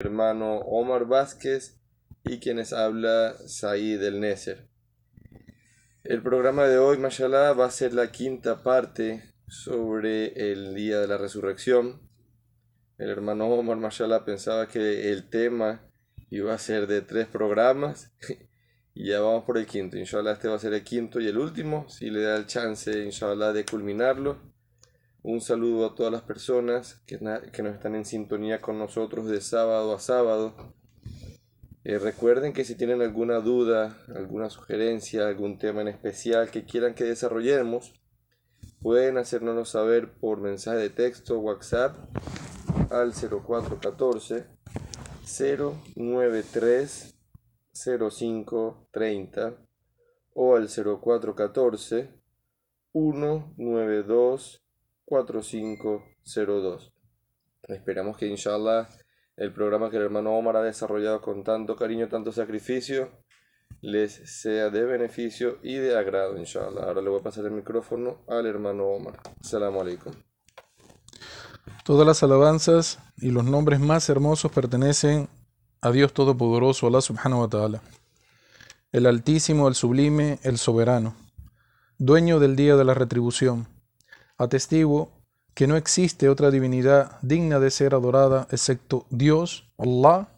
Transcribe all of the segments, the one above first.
hermano Omar Vázquez y quienes habla Said El Neser. El programa de hoy, mashallah, va a ser la quinta parte sobre el día de la resurrección. El hermano Omar, mashallah, pensaba que el tema iba a ser de tres programas y ya vamos por el quinto. Inshallah, este va a ser el quinto y el último, si le da el chance, inshallah, de culminarlo. Un saludo a todas las personas que, que nos están en sintonía con nosotros de sábado a sábado. Eh, recuerden que si tienen alguna duda, alguna sugerencia, algún tema en especial que quieran que desarrollemos, pueden hacérnoslo saber por mensaje de texto WhatsApp al 0414 093 0530 o al 0414 192 4502. Esperamos que inshallah el programa que el hermano Omar ha desarrollado con tanto cariño, tanto sacrificio, les sea de beneficio y de agrado, inshallah. Ahora le voy a pasar el micrófono al hermano Omar. Assalamu alaikum. Todas las alabanzas y los nombres más hermosos pertenecen a Dios Todopoderoso, Allah subhanahu wa ta'ala, el Altísimo, el Sublime, el Soberano, dueño del día de la retribución Atestiguo que no existe otra divinidad digna de ser adorada excepto Dios, Allah,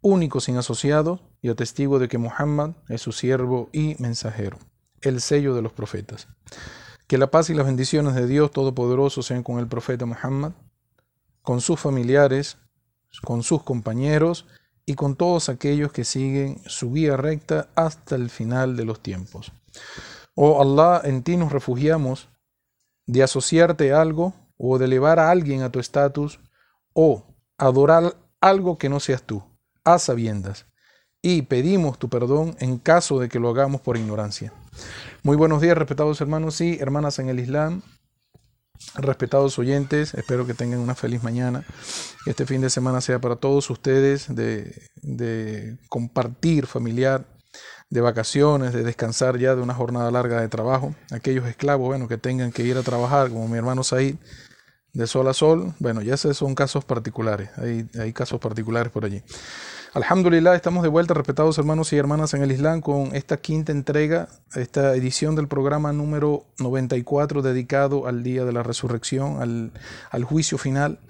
único sin asociado, y atestigo de que Muhammad es su siervo y mensajero, el sello de los profetas. Que la paz y las bendiciones de Dios Todopoderoso sean con el profeta Muhammad, con sus familiares, con sus compañeros y con todos aquellos que siguen su vía recta hasta el final de los tiempos. Oh Allah, en ti nos refugiamos de asociarte a algo o de elevar a alguien a tu estatus o adorar algo que no seas tú, a sabiendas. Y pedimos tu perdón en caso de que lo hagamos por ignorancia. Muy buenos días, respetados hermanos y hermanas en el Islam, respetados oyentes. Espero que tengan una feliz mañana. Este fin de semana sea para todos ustedes de, de compartir familiar de vacaciones, de descansar ya de una jornada larga de trabajo. Aquellos esclavos, bueno, que tengan que ir a trabajar, como mi hermano Said, de sol a sol, bueno, ya esos son casos particulares, hay, hay casos particulares por allí. Alhamdulillah, estamos de vuelta, respetados hermanos y hermanas en el Islam, con esta quinta entrega, esta edición del programa número 94 dedicado al Día de la Resurrección, al, al juicio final.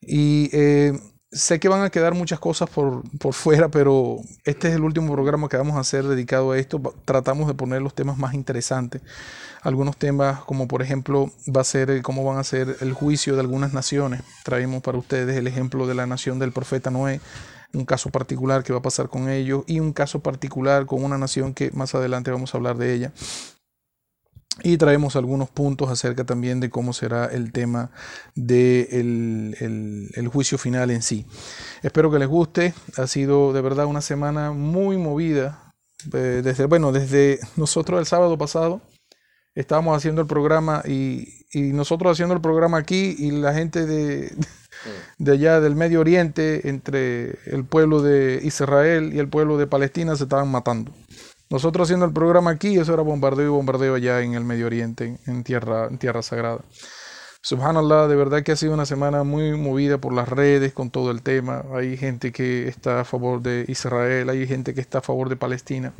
Y eh, sé que van a quedar muchas cosas por, por, fuera, pero este es el último programa que vamos a hacer dedicado a esto. Tratamos de poner los temas más interesantes. Algunos temas como por ejemplo va a ser cómo van a ser el juicio de algunas naciones. Traemos para ustedes el ejemplo de la nación del profeta Noé, un caso particular que va a pasar con ellos y un caso particular con una nación que más adelante vamos a hablar de ella. Y traemos algunos puntos acerca también de cómo será el tema del de el, juicio final en sí. Espero que les guste. Ha sido de verdad una semana muy movida. Eh, desde, bueno, desde nosotros el sábado pasado estábamos haciendo el programa y, y, nosotros haciendo el programa aquí y la gente de, de allá del Medio Oriente, entre el pueblo de Israel y el pueblo de Palestina, se estaban matando. Nosotros haciendo el programa aquí, eso era bombardeo y bombardeo allá en el Medio Oriente, en tierra, en tierra sagrada. Subhanallah, de verdad que ha sido una semana muy movida por las redes con todo el tema. Hay gente que está a favor de Israel, hay gente que está a favor de Palestina.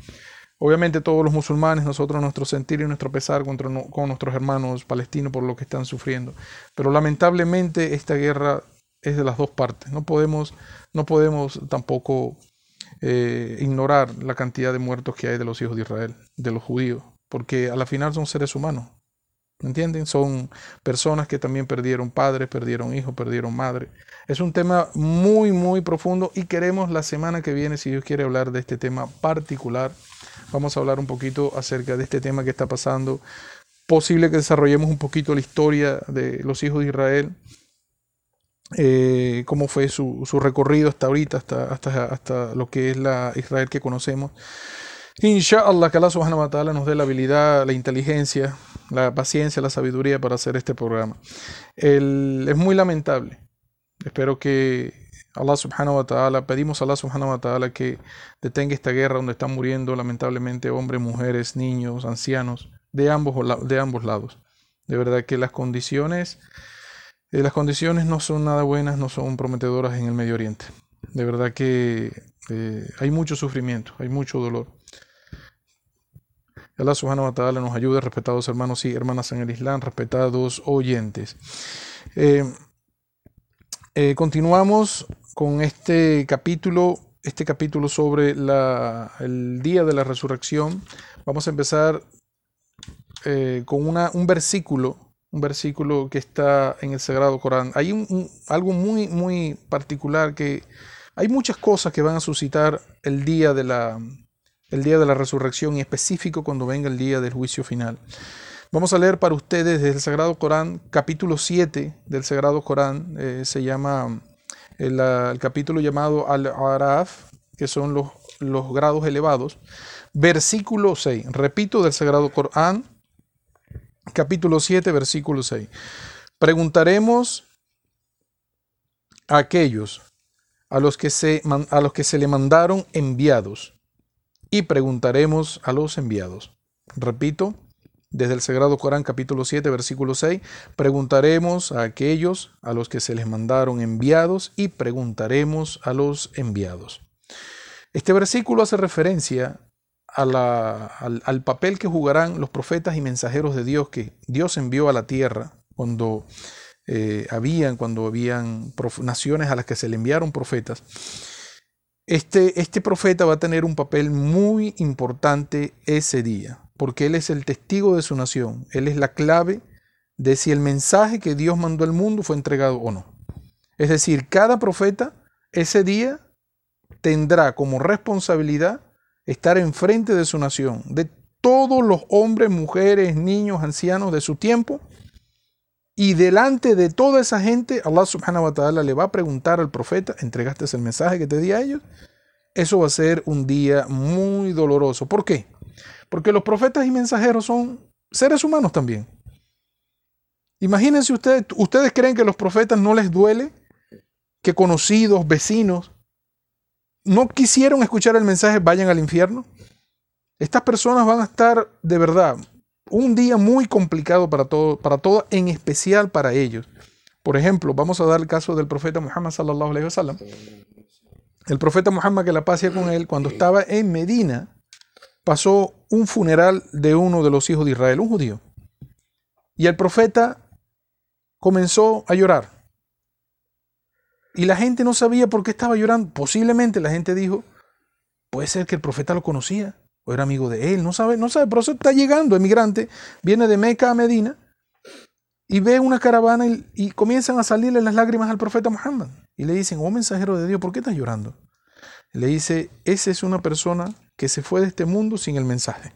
Obviamente todos los musulmanes, nosotros nuestro sentir y nuestro pesar contra, con nuestros hermanos palestinos por lo que están sufriendo. Pero lamentablemente esta guerra es de las dos partes. No podemos, no podemos tampoco eh, ignorar la cantidad de muertos que hay de los hijos de Israel, de los judíos, porque a la final son seres humanos. ¿Me entienden? Son personas que también perdieron padres, perdieron hijos, perdieron madre. Es un tema muy, muy profundo y queremos la semana que viene, si Dios quiere hablar de este tema particular, vamos a hablar un poquito acerca de este tema que está pasando. Posible que desarrollemos un poquito la historia de los hijos de Israel, eh, cómo fue su, su, recorrido hasta ahorita, hasta, hasta, hasta lo que es la Israel que conocemos. Inshallah, que Allah subhanahu wa ta'ala nos dé la habilidad, la inteligencia, la paciencia, la sabiduría para hacer este programa. El, es muy lamentable. Espero que Allah subhanahu wa ta'ala, pedimos a Allah subhanahu wa ta'ala que detenga esta guerra donde están muriendo lamentablemente hombres, mujeres, niños, ancianos, de ambos, de ambos lados. De verdad que las condiciones eh, las condiciones no son nada buenas, no son prometedoras en el Medio Oriente. De verdad que eh, hay mucho sufrimiento, hay mucho dolor. Allah subhanahu wa ta'ala nos ayude, respetados hermanos y hermanas en el Islam, respetados oyentes. Eh, continuamos con este capítulo, este capítulo sobre el día de la resurrección. Vamos a empezar con una, un versículo, un versículo que está en el Sagrado Corán. Hay algo muy, muy particular que hay muchas cosas que van a suscitar el día de la, el día de la resurrección y específico cuando venga el día del juicio final. Vamos a leer para ustedes desde el Sagrado Corán, capítulo 7 del Sagrado Corán, eh, se llama el, el, capítulo llamado Al-Araf, que son los, los grados elevados, versículo 6. Repito del Sagrado Corán, capítulo 7, versículo 6. Preguntaremos a aquellos a los que se, a los que se le mandaron enviados y preguntaremos a los enviados. Repito, desde el Sagrado Corán capítulo 7 versículo 6, preguntaremos a aquellos a los que se les mandaron enviados y preguntaremos a los enviados. Este versículo hace referencia a la, al, papel que jugarán los profetas y mensajeros de Dios que Dios envió a la tierra cuando eh, habían, cuando habían naciones a las que se le enviaron profetas este, este profeta va a tener un papel muy importante ese día, porque él es el testigo de su nación, él es la clave de si el mensaje que Dios mandó al mundo fue entregado o no. Es decir, cada profeta ese día tendrá como responsabilidad estar enfrente de su nación, de todos los hombres, mujeres, niños, ancianos de su tiempo, y delante de toda esa gente, Allah subhanahu wa ta'ala le va a preguntar al profeta, ¿entregaste el mensaje que te di a ellos? Eso va a ser un día muy doloroso. ¿Por qué? Porque los profetas y mensajeros son seres humanos también. Imagínense ustedes, ¿ustedes creen que los profetas no les duele que conocidos, vecinos, no quisieron escuchar el mensaje, vayan al infierno? Estas personas van a estar de verdad un día muy complicado para todo, para todo, en especial para ellos. Por ejemplo, vamos a dar el caso del profeta Muhammad sallallahu alaihi wasallam. El profeta Muhammad que la paz con él cuando estaba en Medina pasó un funeral de uno de los hijos de Israel, un judío. Y el profeta comenzó a llorar. Y la gente no sabía por qué estaba llorando. Posiblemente la gente dijo, puede ser que el profeta lo conocía o era amigo de él, no sabe, no sabe, pero eso está llegando, emigrante, viene de Meca a Medina y ve una caravana y, comienzan a salirle las lágrimas al profeta Muhammad. Y le dicen, oh mensajero de Dios, ¿por qué estás llorando? le dice, esa es una persona que se fue de este mundo sin el mensaje.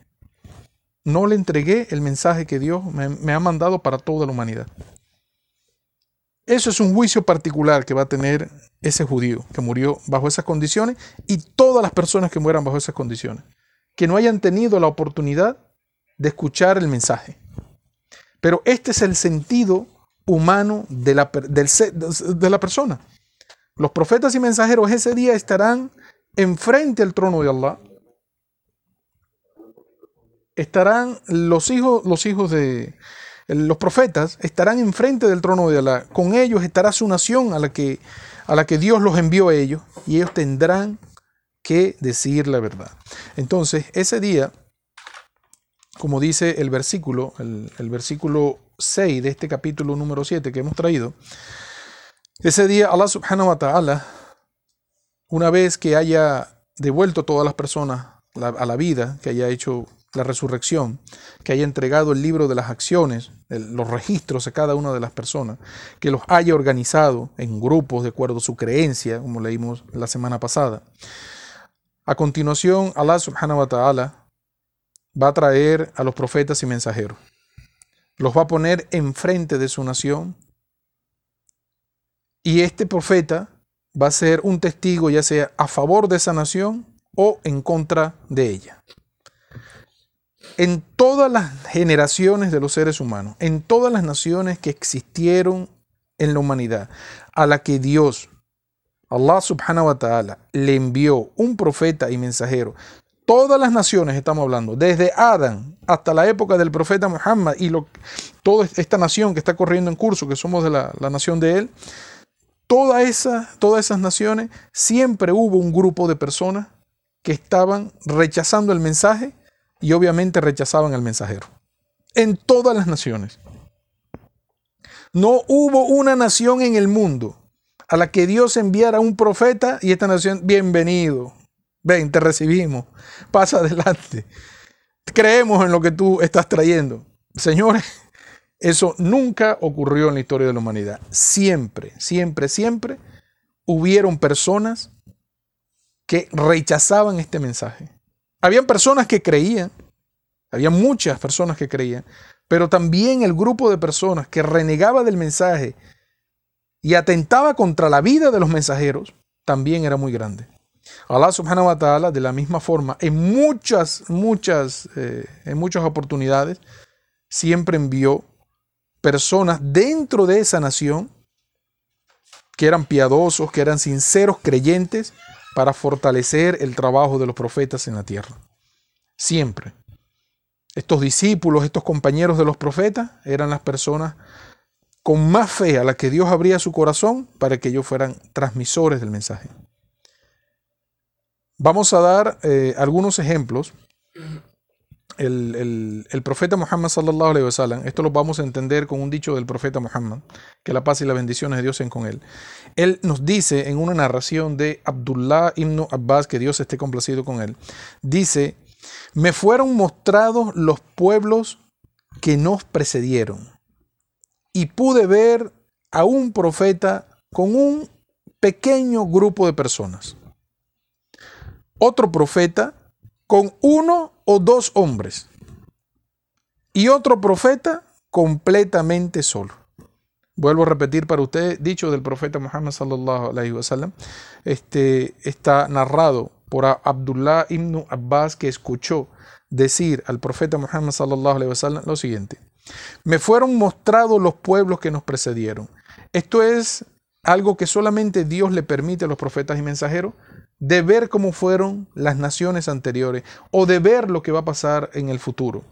No le entregué el mensaje que Dios me, me ha mandado para toda la humanidad. Eso es un juicio particular que va a tener ese judío que murió bajo esas condiciones y todas las personas que mueran bajo esas condiciones que no hayan tenido la oportunidad de escuchar el mensaje. Pero este es el sentido humano de la, de la persona. Los profetas y mensajeros ese día estarán enfrente al trono de Allah. Estarán los hijos, los hijos de los profetas estarán enfrente del trono de Allah. Con ellos estará su nación a la que, a la que Dios los envió a ellos y ellos tendrán que decir la verdad. Entonces, ese día, como dice el versículo, el, versículo 6 de este capítulo número 7 que hemos traído, ese día Allah subhanahu wa ta'ala, una vez que haya devuelto todas las personas a la vida, que haya hecho la resurrección, que haya entregado el libro de las acciones, los registros de cada una de las personas, que los haya organizado en grupos de acuerdo a su creencia, como leímos la semana pasada, a continuación, Allah subhanahu wa ta'ala va a traer a los profetas y mensajeros. Los va a poner enfrente de su nación. Y este profeta va a ser un testigo ya sea a favor de esa nación o en contra de ella. En todas las generaciones de los seres humanos, en todas las naciones que existieron en la humanidad, a la que Dios Allah subhanahu wa ta'ala le envió un profeta y mensajero. Todas las naciones estamos hablando, desde Adán hasta la época del profeta Muhammad y lo, toda esta nación que está corriendo en curso, que somos de la, nación de él, toda esa, todas esas naciones siempre hubo un grupo de personas que estaban rechazando el mensaje y obviamente rechazaban al mensajero. En todas las naciones. No hubo una nación en el mundo a la que Dios enviara un profeta y esta nación, bienvenido, ven, te recibimos, pasa adelante. Creemos en lo que tú estás trayendo. Señores, eso nunca ocurrió en la historia de la humanidad. Siempre, siempre, siempre hubieron personas que rechazaban este mensaje. Habían personas que creían, había muchas personas que creían, pero también el grupo de personas que renegaba del mensaje y atentaba contra la vida de los mensajeros también era muy grande. Allah subhanahu wa ta'ala, de la misma forma, en muchas, muchas, eh, en muchas oportunidades, siempre envió personas dentro de esa nación que eran piadosos, que eran sinceros creyentes, para fortalecer el trabajo de los profetas en la tierra. Siempre. Estos discípulos, estos compañeros de los profetas, eran las personas con más fe a las que Dios abría su corazón para que ellos fueran transmisores del mensaje. Vamos a dar eh, algunos ejemplos. El, profeta Muhammad sallallahu alaihi wasallam, esto lo vamos a entender con un dicho del profeta Muhammad, que la paz y las bendiciones de Dios sean con él. Él nos dice en una narración de Abdullah ibn Abbas, que Dios esté complacido con él, dice, me fueron mostrados los pueblos que nos precedieron y pude ver a un profeta con un pequeño grupo de personas. Otro profeta con uno o dos hombres. Y otro profeta completamente solo. Vuelvo a repetir para usted, dicho del profeta Muhammad sallallahu alaihi wasallam, este está narrado por Abdullah ibn Abbas que escuchó decir al profeta Muhammad sallallahu alaihi wasallam lo siguiente: Me fueron mostrados los pueblos que nos precedieron. Esto es algo que solamente Dios le permite a los profetas y mensajeros de ver cómo fueron las naciones anteriores o de ver lo que va a pasar en el futuro.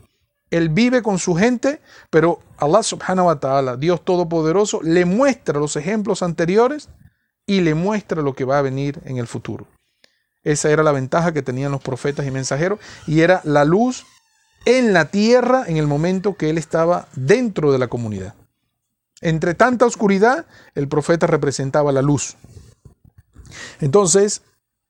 Él vive con su gente, pero Allah subhanahu wa ta'ala, Dios Todopoderoso, le muestra los ejemplos anteriores y le muestra lo que va a venir en el futuro. Esa era la ventaja que tenían los profetas y mensajeros y era la luz en la tierra en el momento que él estaba dentro de la comunidad. Entre tanta oscuridad, el profeta representaba la luz. Entonces,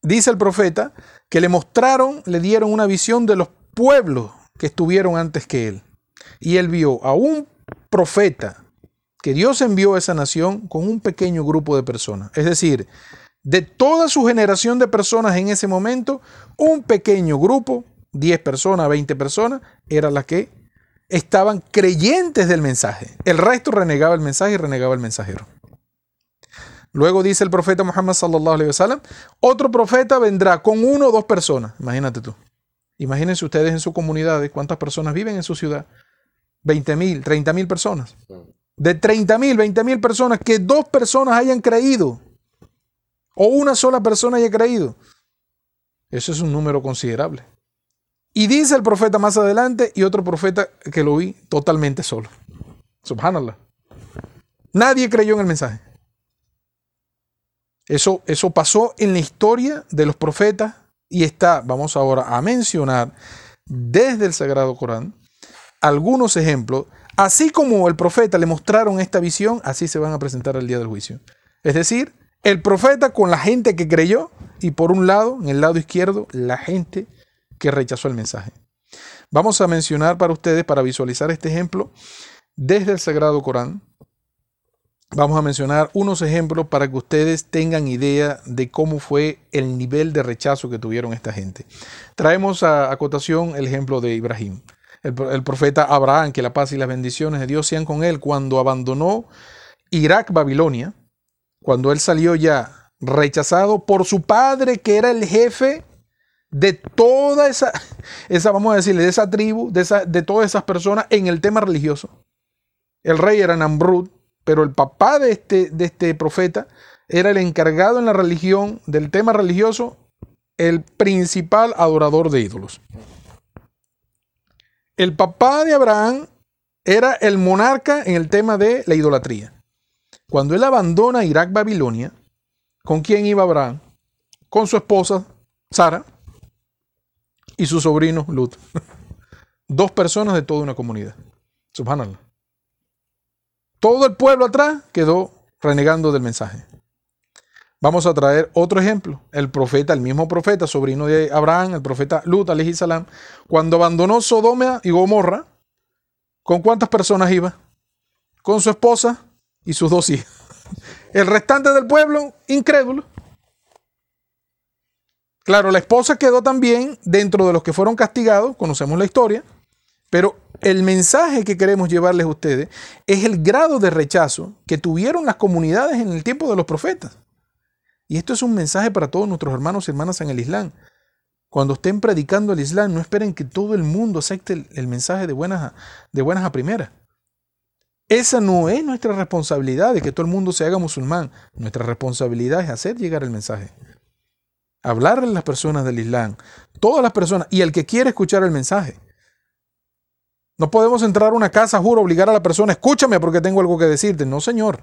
dice el profeta que le mostraron, le dieron una visión de los pueblos que estuvieron antes que él. Y él vio a un profeta que Dios envió a esa nación con un pequeño grupo de personas. Es decir, de toda su generación de personas en ese momento, un pequeño grupo, 10 personas, 20 personas, era la que estaban creyentes del mensaje. El resto renegaba el mensaje y renegaba el mensajero. Luego dice el profeta Muhammad sallallahu alaihi wasallam, otro profeta vendrá con uno o dos personas. Imagínate tú. Imagínense ustedes en su comunidad cuántas personas viven en su ciudad. 20 mil, 30 mil personas. De 30 mil, 20 mil personas, que dos personas hayan creído o una sola persona haya creído. Eso es un número considerable. Y dice el profeta más adelante y otro profeta que lo vi totalmente solo. Subhanallah. Nadie creyó en el mensaje. Eso, eso pasó en la historia de los profetas y está, vamos ahora a mencionar desde el Sagrado Corán algunos ejemplos. Así como el profeta le mostraron esta visión, así se van a presentar el día del juicio. Es decir, el profeta con la gente que creyó y por un lado, en el lado izquierdo, la gente que rechazó el mensaje. Vamos a mencionar para ustedes, para visualizar este ejemplo, desde el Sagrado Corán. Vamos a mencionar unos ejemplos para que ustedes tengan idea de cómo fue el nivel de rechazo que tuvieron esta gente. Traemos a, acotación el ejemplo de Ibrahim, el, el profeta Abraham, que la paz y las bendiciones de Dios sean con él, cuando abandonó Irak, Babilonia, cuando él salió ya rechazado por su padre, que era el jefe de toda esa, esa vamos a decirle, de esa tribu, de, esa, de todas esas personas en el tema religioso. El rey era Namrud, pero el papá de este, de este profeta era el encargado en la religión, del tema religioso, el principal adorador de ídolos. El papá de Abraham era el monarca en el tema de la idolatría. Cuando él abandona Irak, Babilonia, ¿con quién iba Abraham? Con su esposa, Sara, y su sobrino, Lut. Dos personas de toda una comunidad. Subhanallah. Todo el pueblo atrás quedó renegando del mensaje. Vamos a traer otro ejemplo. El profeta, el mismo profeta, sobrino de Abraham, el profeta Lut, salam, cuando abandonó Sodoma y Gomorra, ¿con cuántas personas iba? Con su esposa y sus dos hijas. El restante del pueblo, incrédulo. Claro, la esposa quedó también dentro de los que fueron castigados, conocemos la historia, pero el mensaje que queremos llevarles a ustedes es el grado de rechazo que tuvieron las comunidades en el tiempo de los profetas. Y esto es un mensaje para todos nuestros hermanos y hermanas en el Islam. Cuando estén predicando el Islam, no esperen que todo el mundo acepte el, mensaje de buenas, a, de buenas a primeras. Esa no es nuestra responsabilidad de que todo el mundo se haga musulmán. Nuestra responsabilidad es hacer llegar el mensaje. Hablarle a las personas del Islam. Todas las personas. Y el que quiere escuchar el mensaje. No podemos entrar a una casa, juro, obligar a la persona, escúchame porque tengo algo que decirte. No, señor.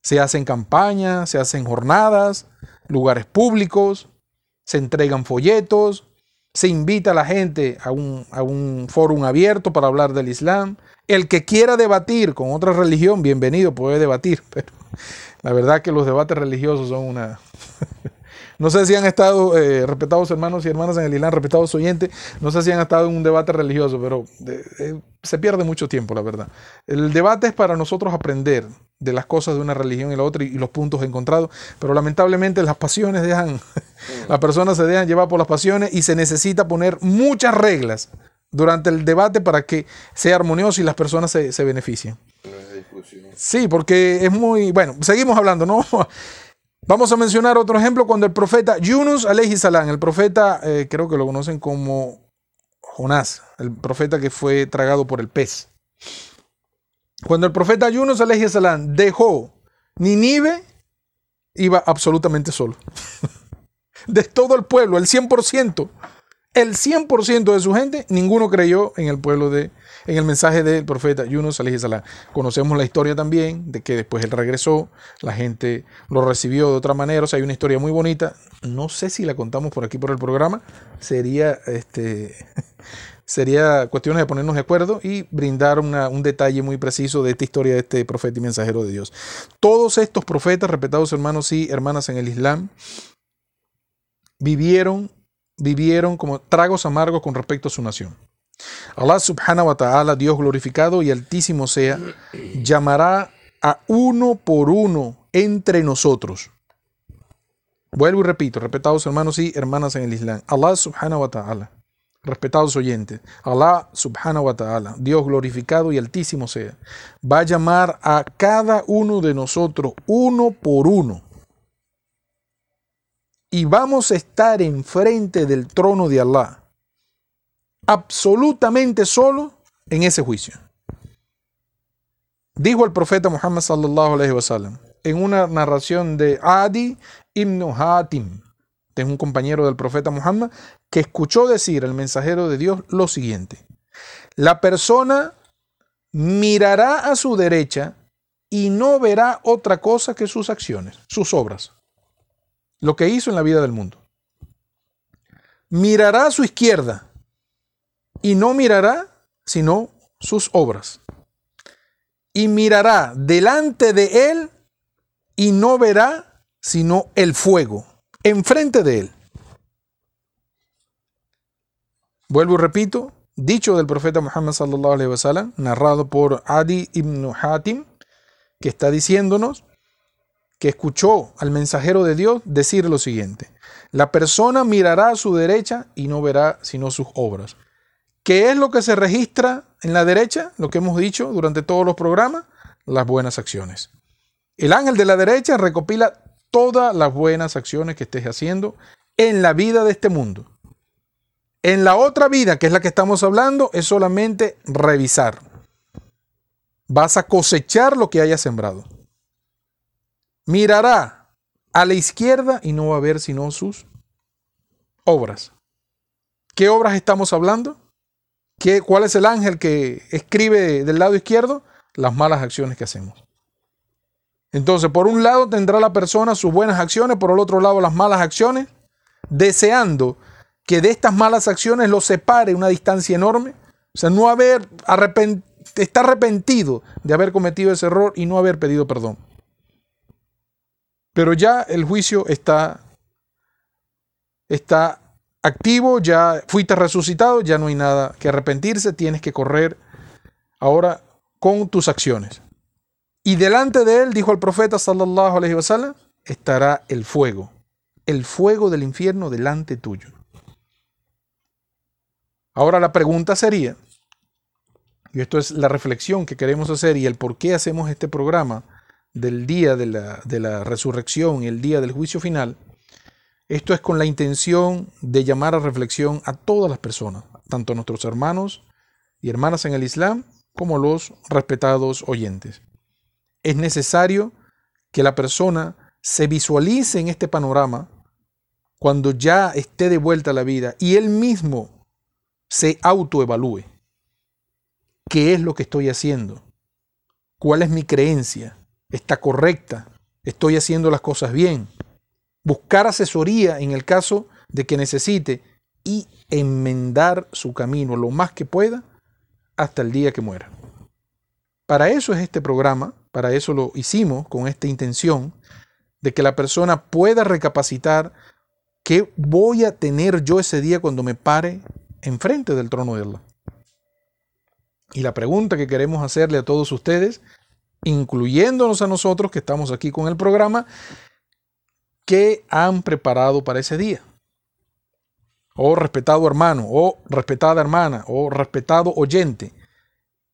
Se hacen campañas, se hacen jornadas, lugares públicos, se entregan folletos, se invita a la gente a un, a un foro abierto para hablar del Islam. El que quiera debatir con otra religión, bienvenido, puede debatir, pero la verdad que los debates religiosos son una... No sé si han estado, eh, respetados hermanos y hermanas en el Islam, respetados oyentes, no sé si han estado en un debate religioso, pero eh, se pierde mucho tiempo, la verdad. El debate es para nosotros aprender de las cosas de una religión y la otra y, los puntos encontrados, pero lamentablemente las pasiones dejan, las personas se dejan llevar por las pasiones y se necesita poner muchas reglas durante el debate para que sea armonioso y las personas se, se beneficien. Sí, porque es muy, bueno, seguimos hablando, ¿no? Vamos a mencionar otro ejemplo cuando el profeta Yunus alayhi el profeta, eh, creo que lo conocen como Jonás, el profeta que fue tragado por el pez. Cuando el profeta Yunus alayhi salam dejó Ninive, iba absolutamente solo. de todo el pueblo, el 100%, el 100% de su gente, ninguno creyó en el pueblo de en el mensaje del profeta Yunus salam. Conocemos la historia también de que después él regresó, la gente lo recibió de otra manera, o sea, hay una historia muy bonita. No sé si la contamos por aquí por el programa, sería este sería cuestión de ponernos de acuerdo y brindar un detalle muy preciso de esta historia de este profeta y mensajero de Dios. Todos estos profetas, respetados hermanos y hermanas en el Islam, vivieron, vivieron como tragos amargos con respecto a su nación. Allah subhanahu wa ta'ala, Dios glorificado y altísimo sea, llamará a uno por uno entre nosotros. Vuelvo y repito, respetados hermanos y hermanas en el Islam. Allah subhanahu wa ta'ala, respetados oyentes, Allah subhanahu wa ta'ala, Dios glorificado y altísimo sea, va a llamar a cada uno de nosotros uno por uno. Y vamos a estar enfrente del trono de Allah absolutamente solo en ese juicio. Dijo el profeta Muhammad en una narración de Adi ibn Hatim, de un compañero del profeta Muhammad, que escuchó decir al mensajero de Dios lo siguiente: La persona mirará a su derecha y no verá otra cosa que sus acciones, sus obras, lo que hizo en la vida del mundo. Mirará a su izquierda y no mirará sino sus obras. Y mirará delante de él y no verá sino el fuego enfrente de él. Vuelvo y repito, dicho del profeta Muhammad sallallahu alaihi wasallam, narrado por Adi ibn Hatim, que está diciéndonos que escuchó al mensajero de Dios decir lo siguiente: La persona mirará a su derecha y no verá sino sus obras. ¿Qué es lo que se registra en la derecha? Lo que hemos dicho durante todos los programas, las buenas acciones. El ángel de la derecha recopila todas las buenas acciones que estés haciendo en la vida de este mundo. En la otra vida, que es la que estamos hablando, es solamente revisar. Vas a cosechar lo que hayas sembrado. Mirará a la izquierda y no va a ver sino sus obras. ¿Qué obras estamos hablando? ¿Cuál es el ángel que escribe del lado izquierdo? Las malas acciones que hacemos. Entonces, por un lado tendrá la persona sus buenas acciones, por el otro lado las malas acciones, deseando que de estas malas acciones lo separe una distancia enorme. O sea, no haber está arrepentido de haber cometido ese error y no haber pedido perdón. Pero ya el juicio está, está activo, ya fuiste resucitado, ya no hay nada que arrepentirse, tienes que correr ahora con tus acciones. Y delante de él, dijo el profeta sallallahu estará el fuego, el fuego del infierno delante tuyo. Ahora la pregunta sería, y esto es la reflexión que queremos hacer y el por qué hacemos este programa del día de la, de la resurrección y el día del juicio final, esto es con la intención de llamar a reflexión a todas las personas, tanto nuestros hermanos y hermanas en el Islam como los respetados oyentes. Es necesario que la persona se visualice en este panorama cuando ya esté de vuelta a la vida y él mismo se autoevalúe. ¿Qué es lo que estoy haciendo? ¿Cuál es mi creencia? ¿Está correcta? ¿Estoy haciendo las cosas bien? Buscar asesoría en el caso de que necesite y enmendar su camino lo más que pueda hasta el día que muera. Para eso es este programa, para eso lo hicimos con esta intención de que la persona pueda recapacitar qué voy a tener yo ese día cuando me pare enfrente del trono de Allah. Y la pregunta que queremos hacerle a todos ustedes, incluyéndonos a nosotros que estamos aquí con el programa, ¿Qué han preparado para ese día? Oh respetado hermano, oh respetada hermana, oh respetado oyente,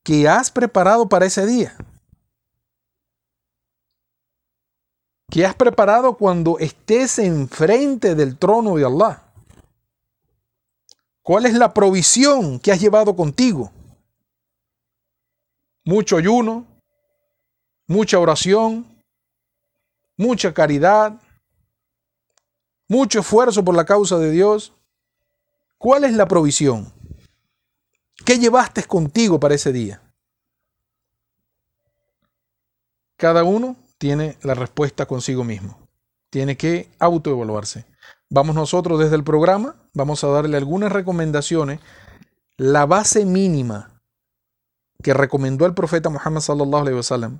¿qué has preparado para ese día? ¿Qué has preparado cuando estés enfrente del trono de Allah? ¿Cuál es la provisión que has llevado contigo? Mucho ayuno, mucha oración, mucha caridad, mucho esfuerzo por la causa de Dios. ¿Cuál es la provisión? ¿Qué llevaste contigo para ese día? Cada uno tiene la respuesta consigo mismo. Tiene que autoevaluarse. Vamos nosotros desde el programa, vamos a darle algunas recomendaciones. La base mínima que recomendó el profeta Muhammad sallallahu alaihi wasallam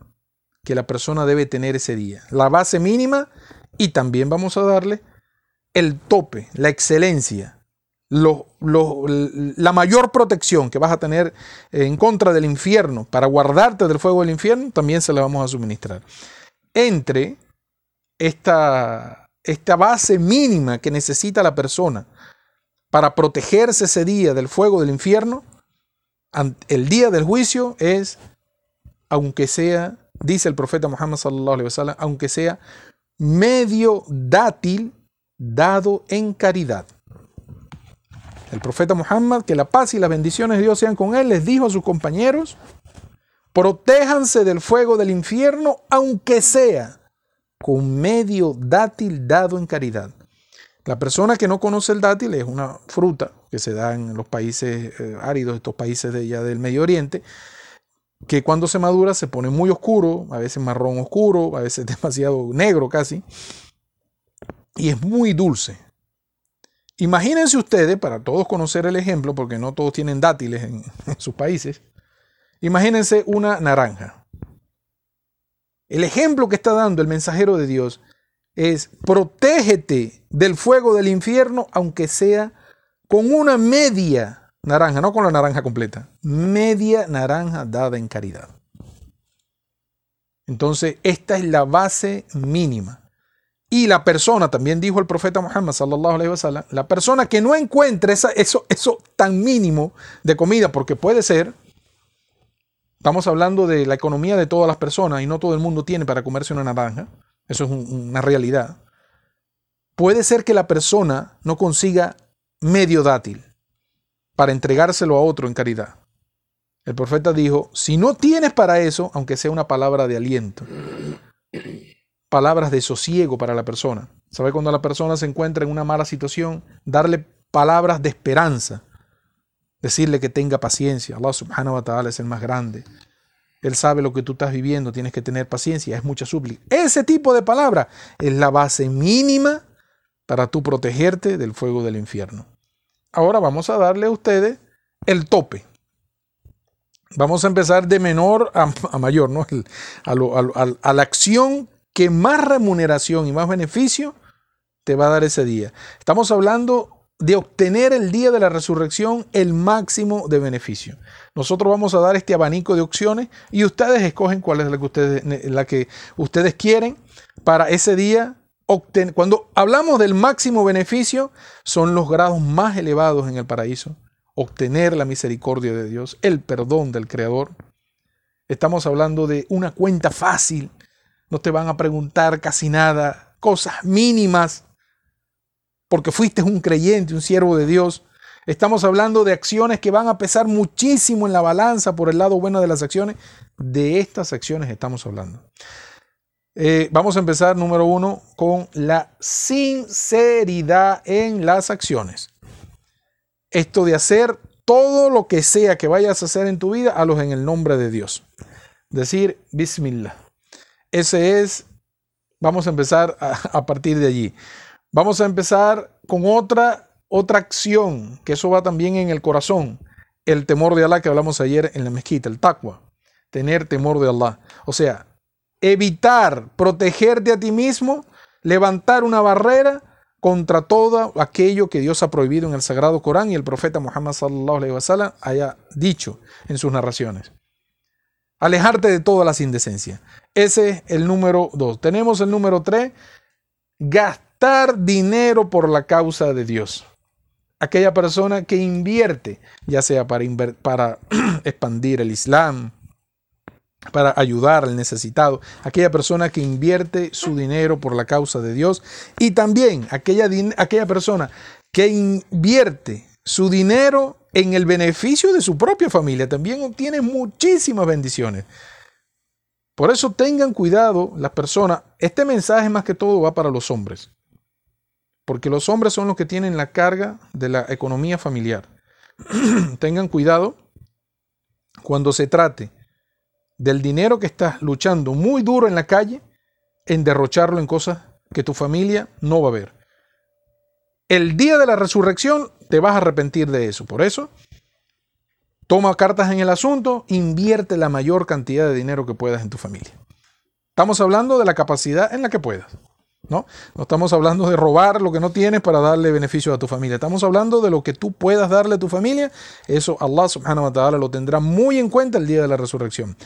que la persona debe tener ese día. La base mínima y también vamos a darle el tope, la excelencia, la mayor protección que vas a tener en contra del infierno para guardarte del fuego del infierno, también se la vamos a suministrar. Entre esta, esta base mínima que necesita la persona para protegerse ese día del fuego del infierno, el día del juicio es, aunque sea, dice el profeta Muhammad sallallahu aunque sea medio dátil dado en caridad. El profeta Muhammad, que la paz y las bendiciones de Dios sean con él, les dijo a sus compañeros, protéjanse del fuego del infierno, aunque sea con medio dátil dado en caridad. La persona que no conoce el dátil es una fruta que se da en los países eh, áridos, estos países de del Medio Oriente, que cuando se madura se pone muy oscuro, a veces marrón oscuro, a veces demasiado negro casi, y es muy dulce. Imagínense ustedes, para todos conocer el ejemplo, porque no todos tienen dátiles en, sus países, imagínense una naranja. El ejemplo que está dando el mensajero de Dios es protégete del fuego del infierno, aunque sea con una media naranja, no con la naranja completa, media naranja dada en caridad. Entonces, esta es la base mínima. Y la persona, también dijo el profeta Muhammad sallallahu alaihi wasallam, la persona que no encuentre eso, eso tan mínimo de comida, porque puede ser, estamos hablando de la economía de todas las personas y no todo el mundo tiene para comerse una naranja, eso es una realidad. Puede ser que la persona no consiga medio dátil para entregárselo a otro en caridad. El profeta dijo, si no tienes para eso, aunque sea una palabra de aliento, palabras de sosiego para la persona. ¿Sabe cuando la persona se encuentra en una mala situación? Darle palabras de esperanza. Decirle que tenga paciencia. Allah subhanahu wa ta'ala es el más grande. Él sabe lo que tú estás viviendo, tienes que tener paciencia, es mucha súplica. Ese tipo de palabra es la base mínima para tú protegerte del fuego del infierno. Ahora vamos a darle a ustedes el tope. Vamos a empezar de menor a, mayor, ¿no? a la acción que más remuneración y más beneficio te va a dar ese día. Estamos hablando de obtener el día de la resurrección el máximo de beneficio. Nosotros vamos a dar este abanico de opciones y ustedes escogen cuál es la que ustedes, la que ustedes quieren para ese día. Cuando hablamos del máximo beneficio, son los grados más elevados en el paraíso. Obtener la misericordia de Dios, el perdón del Creador. Estamos hablando de una cuenta fácil. No te van a preguntar casi nada, cosas mínimas porque fuiste un creyente, un siervo de Dios. Estamos hablando de acciones que van a pesar muchísimo en la balanza por el lado bueno de las acciones. De estas acciones estamos hablando. Eh, vamos a empezar, número uno, con la sinceridad en las acciones. Esto de hacer todo lo que sea que vayas a hacer en tu vida, hazlo en el nombre de Dios. Decir Bismillah. Ese es, vamos a empezar a partir de allí. Vamos a empezar con otra, otra acción, que eso va también en el corazón. El temor de Allah que hablamos ayer en la mezquita, el taqwa. Tener temor de Allah. O sea, evitar, protegerte a ti mismo, levantar una barrera contra todo aquello que Dios ha prohibido en el Sagrado Corán y el profeta Muhammad sallallahu alaihi wasallam haya dicho en sus narraciones. Alejarte de todas las indecencias. Ese es el número dos. Tenemos el número tres, gastar dinero por la causa de Dios. Aquella persona que invierte, ya sea para, para expandir el Islam, para ayudar al necesitado, aquella persona que invierte su dinero por la causa de Dios y también aquella, aquella persona que invierte su dinero en el beneficio de su propia familia, también obtiene muchísimas bendiciones. Por eso tengan cuidado las personas, este mensaje más que todo va para los hombres porque los hombres son los que tienen la carga de la economía familiar. Tengan cuidado cuando se trate del dinero que estás luchando muy duro en la calle, en derrocharlo en cosas que tu familia no va a ver. El día de la resurrección te vas a arrepentir de eso. Por eso, toma cartas en el asunto, invierte la mayor cantidad de dinero que puedas en tu familia. Estamos hablando de la capacidad en la que puedas. ¿no? No estamos hablando de robar lo que no tienes para darle beneficio a tu familia. Estamos hablando de lo que tú puedas darle a tu familia. Eso Allah subhanahu wa ta'ala lo tendrá muy en cuenta el día de la resurrección.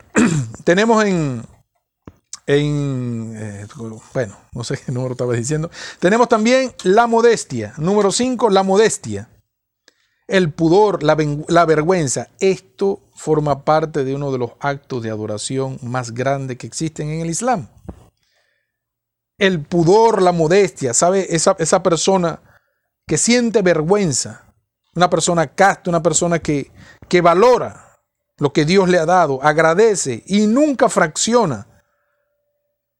Tenemos en, en eh, bueno, no sé qué número estaba diciendo. Tenemos también la modestia. Número 5, la modestia. El pudor, la, vergüenza. Esto forma parte de uno de los actos de adoración más grandes que existen en el Islam el pudor, la modestia, ¿sabe? Esa, esa persona que siente vergüenza, una persona casta, una persona que, que valora lo que Dios le ha dado, agradece y nunca fracciona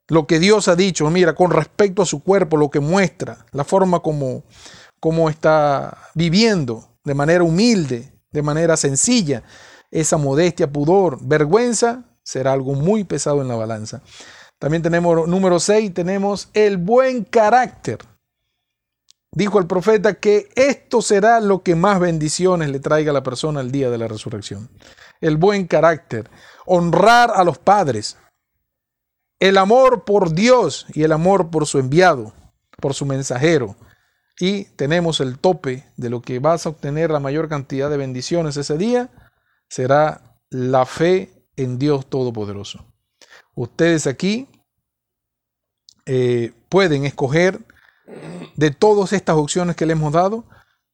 lo que Dios ha dicho. Mira, con respecto a su cuerpo, lo que muestra, la forma como, como está viviendo de manera humilde, de manera sencilla, esa modestia, pudor, vergüenza, será algo muy pesado en la balanza. También tenemos número 6, tenemos el buen carácter. Dijo el profeta que esto será lo que más bendiciones le traiga a la persona el día de la resurrección. El buen carácter, honrar a los padres, el amor por Dios y el amor por su enviado, por su mensajero. Y tenemos el tope de lo que vas a obtener la mayor cantidad de bendiciones ese día, será la fe en Dios Todopoderoso. Ustedes aquí eh, pueden escoger de todas estas opciones que le hemos dado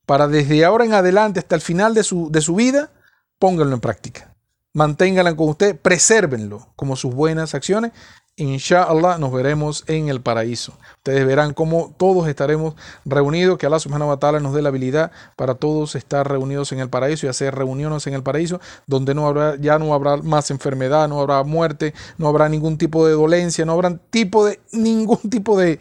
para desde ahora en adelante hasta el final de su, de su vida, pónganlo en práctica. Manténganla con usted, presérvenlo como sus buenas acciones Inshallah nos veremos en el paraíso. Ustedes verán cómo todos estaremos reunidos, que Allah subhanahu wa ta'ala nos dé la habilidad para todos estar reunidos en el paraíso y hacer reuniones en el paraíso, donde no habrá, ya no habrá más enfermedad, no habrá muerte, no habrá ningún tipo de dolencia, no habrá tipo de, ningún tipo de,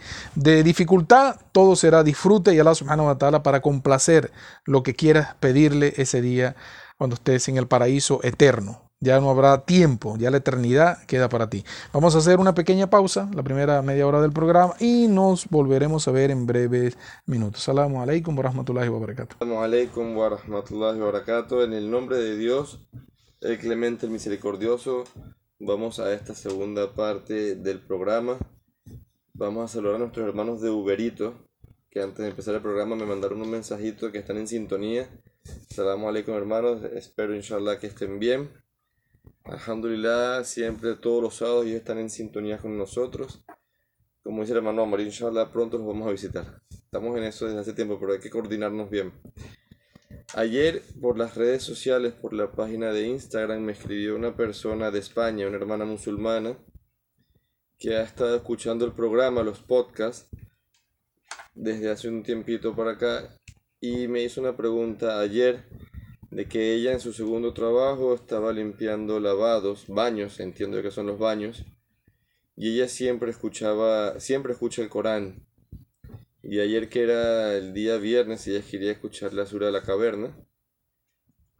dificultad. Todo será disfrute y Allah subhanahu wa ta'ala para complacer lo que quieras pedirle ese día cuando estés en el paraíso eterno. Ya no habrá tiempo, ya la eternidad queda para ti. Vamos a hacer una pequeña pausa, la primera media hora del programa, y nos volveremos a ver en breves minutos. Salamu alaikum wa rahmatullahi wa barakatuh. Salamu alaikum wa rahmatullahi wa barakatuh. En el nombre de Dios, el clemente, el misericordioso, vamos a esta segunda parte del programa. Vamos a saludar a nuestros hermanos de Uberito, que antes de empezar el programa me mandaron un mensajito que están en sintonía. Salamu alaikum hermanos, espero inshallah que estén bien. Alhamdulillah, siempre todos los sábados ellos están en sintonía con nosotros. Como dice el hermano Omar, inshallah pronto los vamos a visitar. Estamos en eso desde hace tiempo, pero hay que coordinarnos bien. Ayer por las redes sociales, por la página de Instagram, me escribió una persona de España, una hermana musulmana, que ha estado escuchando el programa, los podcasts, desde hace un tiempito para acá, y me hizo una pregunta ayer de que ella en su segundo trabajo estaba limpiando lavados, baños, entiendo que son los baños, y ella siempre escuchaba, siempre escucha el Corán. Y ayer que era el día viernes, ella quería escuchar la sura de la caverna,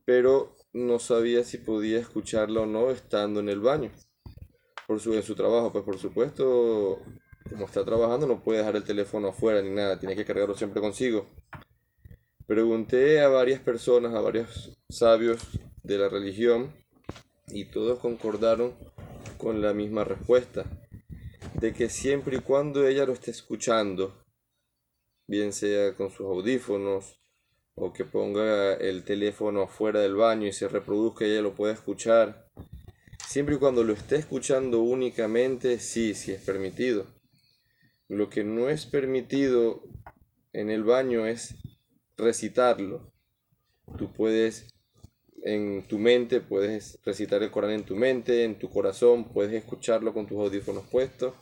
pero no sabía si podía escucharla o no estando en el baño. Por su, en su trabajo, pues por supuesto, como está trabajando, no puede dejar el teléfono afuera ni nada, tiene que cargarlo siempre consigo. Pregunté a varias personas, a varios sabios de la religión, y todos concordaron con la misma respuesta, de que siempre y cuando ella lo esté escuchando, bien sea con sus audífonos, o que ponga el teléfono afuera del baño y se reproduzca ella lo pueda escuchar, siempre y cuando lo esté escuchando únicamente, sí, sí es permitido. Lo que no es permitido en el baño es recitarlo. Tú puedes, en tu mente, puedes recitar el Corán en tu mente, en tu corazón, puedes escucharlo con tus audífonos puestos.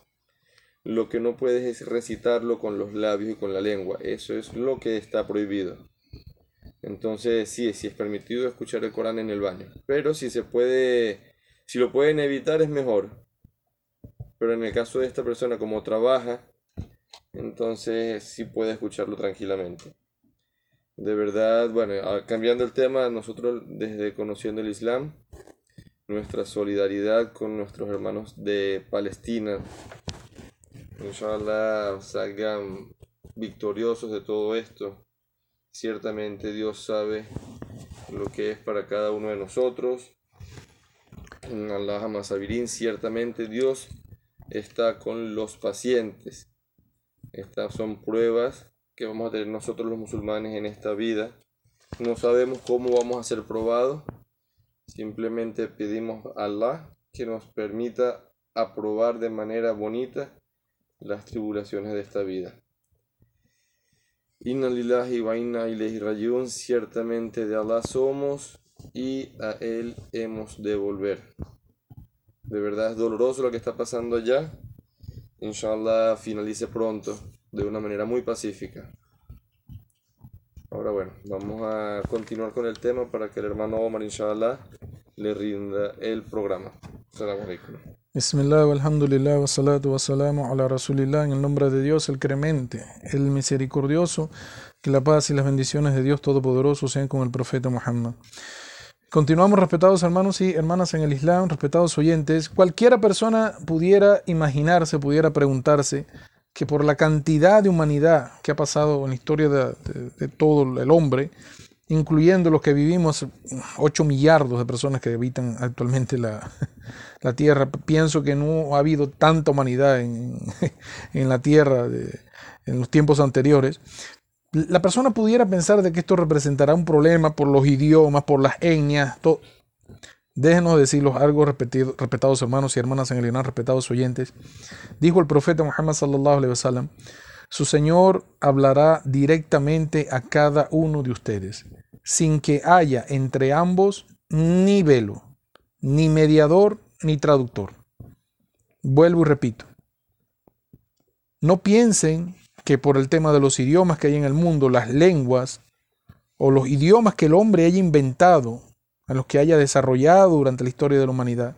Lo que no puedes es recitarlo con los labios y con la lengua. Eso es lo que está prohibido. Entonces, sí, es permitido escuchar el Corán en el baño. Pero si se puede, si lo pueden evitar es mejor. Pero en el caso de esta persona, como trabaja, entonces sí puede escucharlo tranquilamente. De verdad, bueno, cambiando el tema, nosotros desde conociendo el Islam, nuestra solidaridad con nuestros hermanos de Palestina, inshallah salgan victoriosos de todo esto. Ciertamente Dios sabe lo que es para cada uno de nosotros. En Allah Masabirin, ciertamente Dios está con los pacientes. Estas son pruebas que vamos a tener nosotros los musulmanes en esta vida. No sabemos cómo vamos a ser probados. Simplemente pedimos a Allah que nos permita aprobar de manera bonita las tribulaciones de esta vida. Inna lillahi wa inna ilayhi rayun, ciertamente de Allah somos y a Él hemos de volver. De verdad es doloroso lo que está pasando allá. Inshallah finalice pronto de una manera muy pacífica. Ahora bueno, vamos a continuar con el tema para que el hermano Omar, inshallah, le rinda el programa. Bismillah, alhamdulillah, wa ala rasulillah, en el nombre de Dios, el cremente, el misericordioso, que la paz y las bendiciones de Dios Todopoderoso sean con el profeta Muhammad. Continuamos, respetados hermanos y hermanas en el Islam, respetados oyentes. Cualquiera persona pudiera imaginarse, pudiera preguntarse, que por la cantidad de humanidad que ha pasado en la historia de, todo el hombre, incluyendo los que vivimos, 8 millardos de personas que habitan actualmente la, la Tierra, pienso que no ha habido tanta humanidad en, en la Tierra en los tiempos anteriores. La persona pudiera pensar de que esto representará un problema por los idiomas, por las etnias, todo. Déjenos decirlos algo repetido, respetados hermanos y hermanas en el Islam, respetados oyentes. Dijo el profeta Muhammad sallallahu alaihi wasallam, su Señor hablará directamente a cada uno de ustedes, sin que haya entre ambos ni velo, ni mediador, ni traductor. Vuelvo y repito. No piensen que por el tema de los idiomas que hay en el mundo, las lenguas o los idiomas que el hombre haya inventado a los que haya desarrollado durante la historia de la humanidad,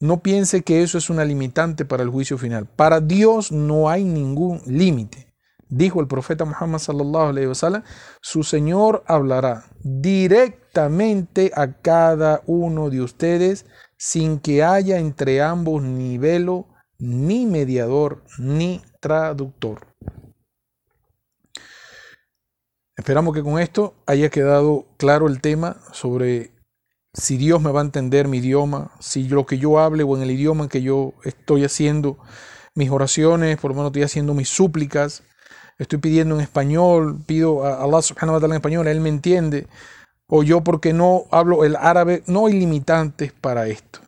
no piense que eso es una limitante para el juicio final. Para Dios no hay ningún límite. dijo el profeta Muhammad sallallahu alaihi wasallam, su Señor hablará directamente a cada uno de ustedes sin que haya entre ambos ni velo, ni mediador, ni traductor. Esperamos que con esto haya quedado claro el tema sobre si Dios me va a entender mi idioma, si lo que yo hable o en el idioma en que yo estoy haciendo mis oraciones, por lo menos estoy haciendo mis súplicas, estoy pidiendo en español, pido a Allah subhanahu wa ta'ala en español, Él me entiende, o yo porque no hablo el árabe, no hay limitantes para esto.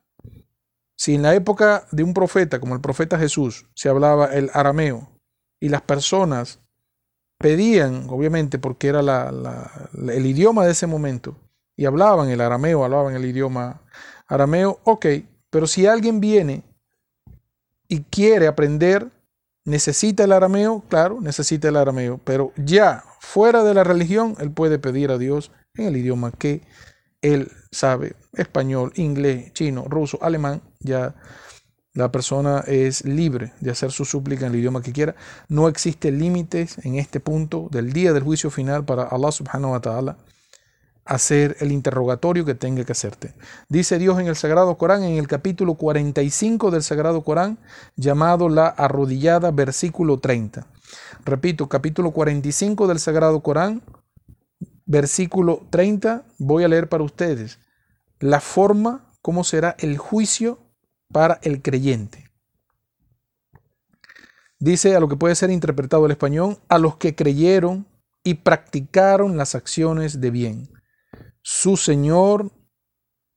Si en la época de un profeta como el profeta Jesús se hablaba el arameo y las personas pedían, obviamente, porque era el idioma de ese momento, y hablaban el arameo, hablaban el idioma arameo, ok, pero si alguien viene y quiere aprender, necesita el arameo, claro, necesita el arameo, pero ya fuera de la religión, él puede pedir a Dios en el idioma que él sabe, español, inglés, chino, ruso, alemán, ya la persona es libre de hacer su súplica en el idioma que quiera. No existen límites en este punto del día del juicio final para Allah subhanahu wa ta'ala hacer el interrogatorio que tenga que hacerte. Dice Dios en el Sagrado Corán, en el capítulo 45 del Sagrado Corán, llamado la arrodillada, versículo 30. Repito, capítulo 45 del Sagrado Corán, versículo 30, voy a leer para ustedes la forma, cómo será el juicio para el creyente. Dice a lo que puede ser interpretado el español, a los que creyeron y practicaron las acciones de bien. Su Señor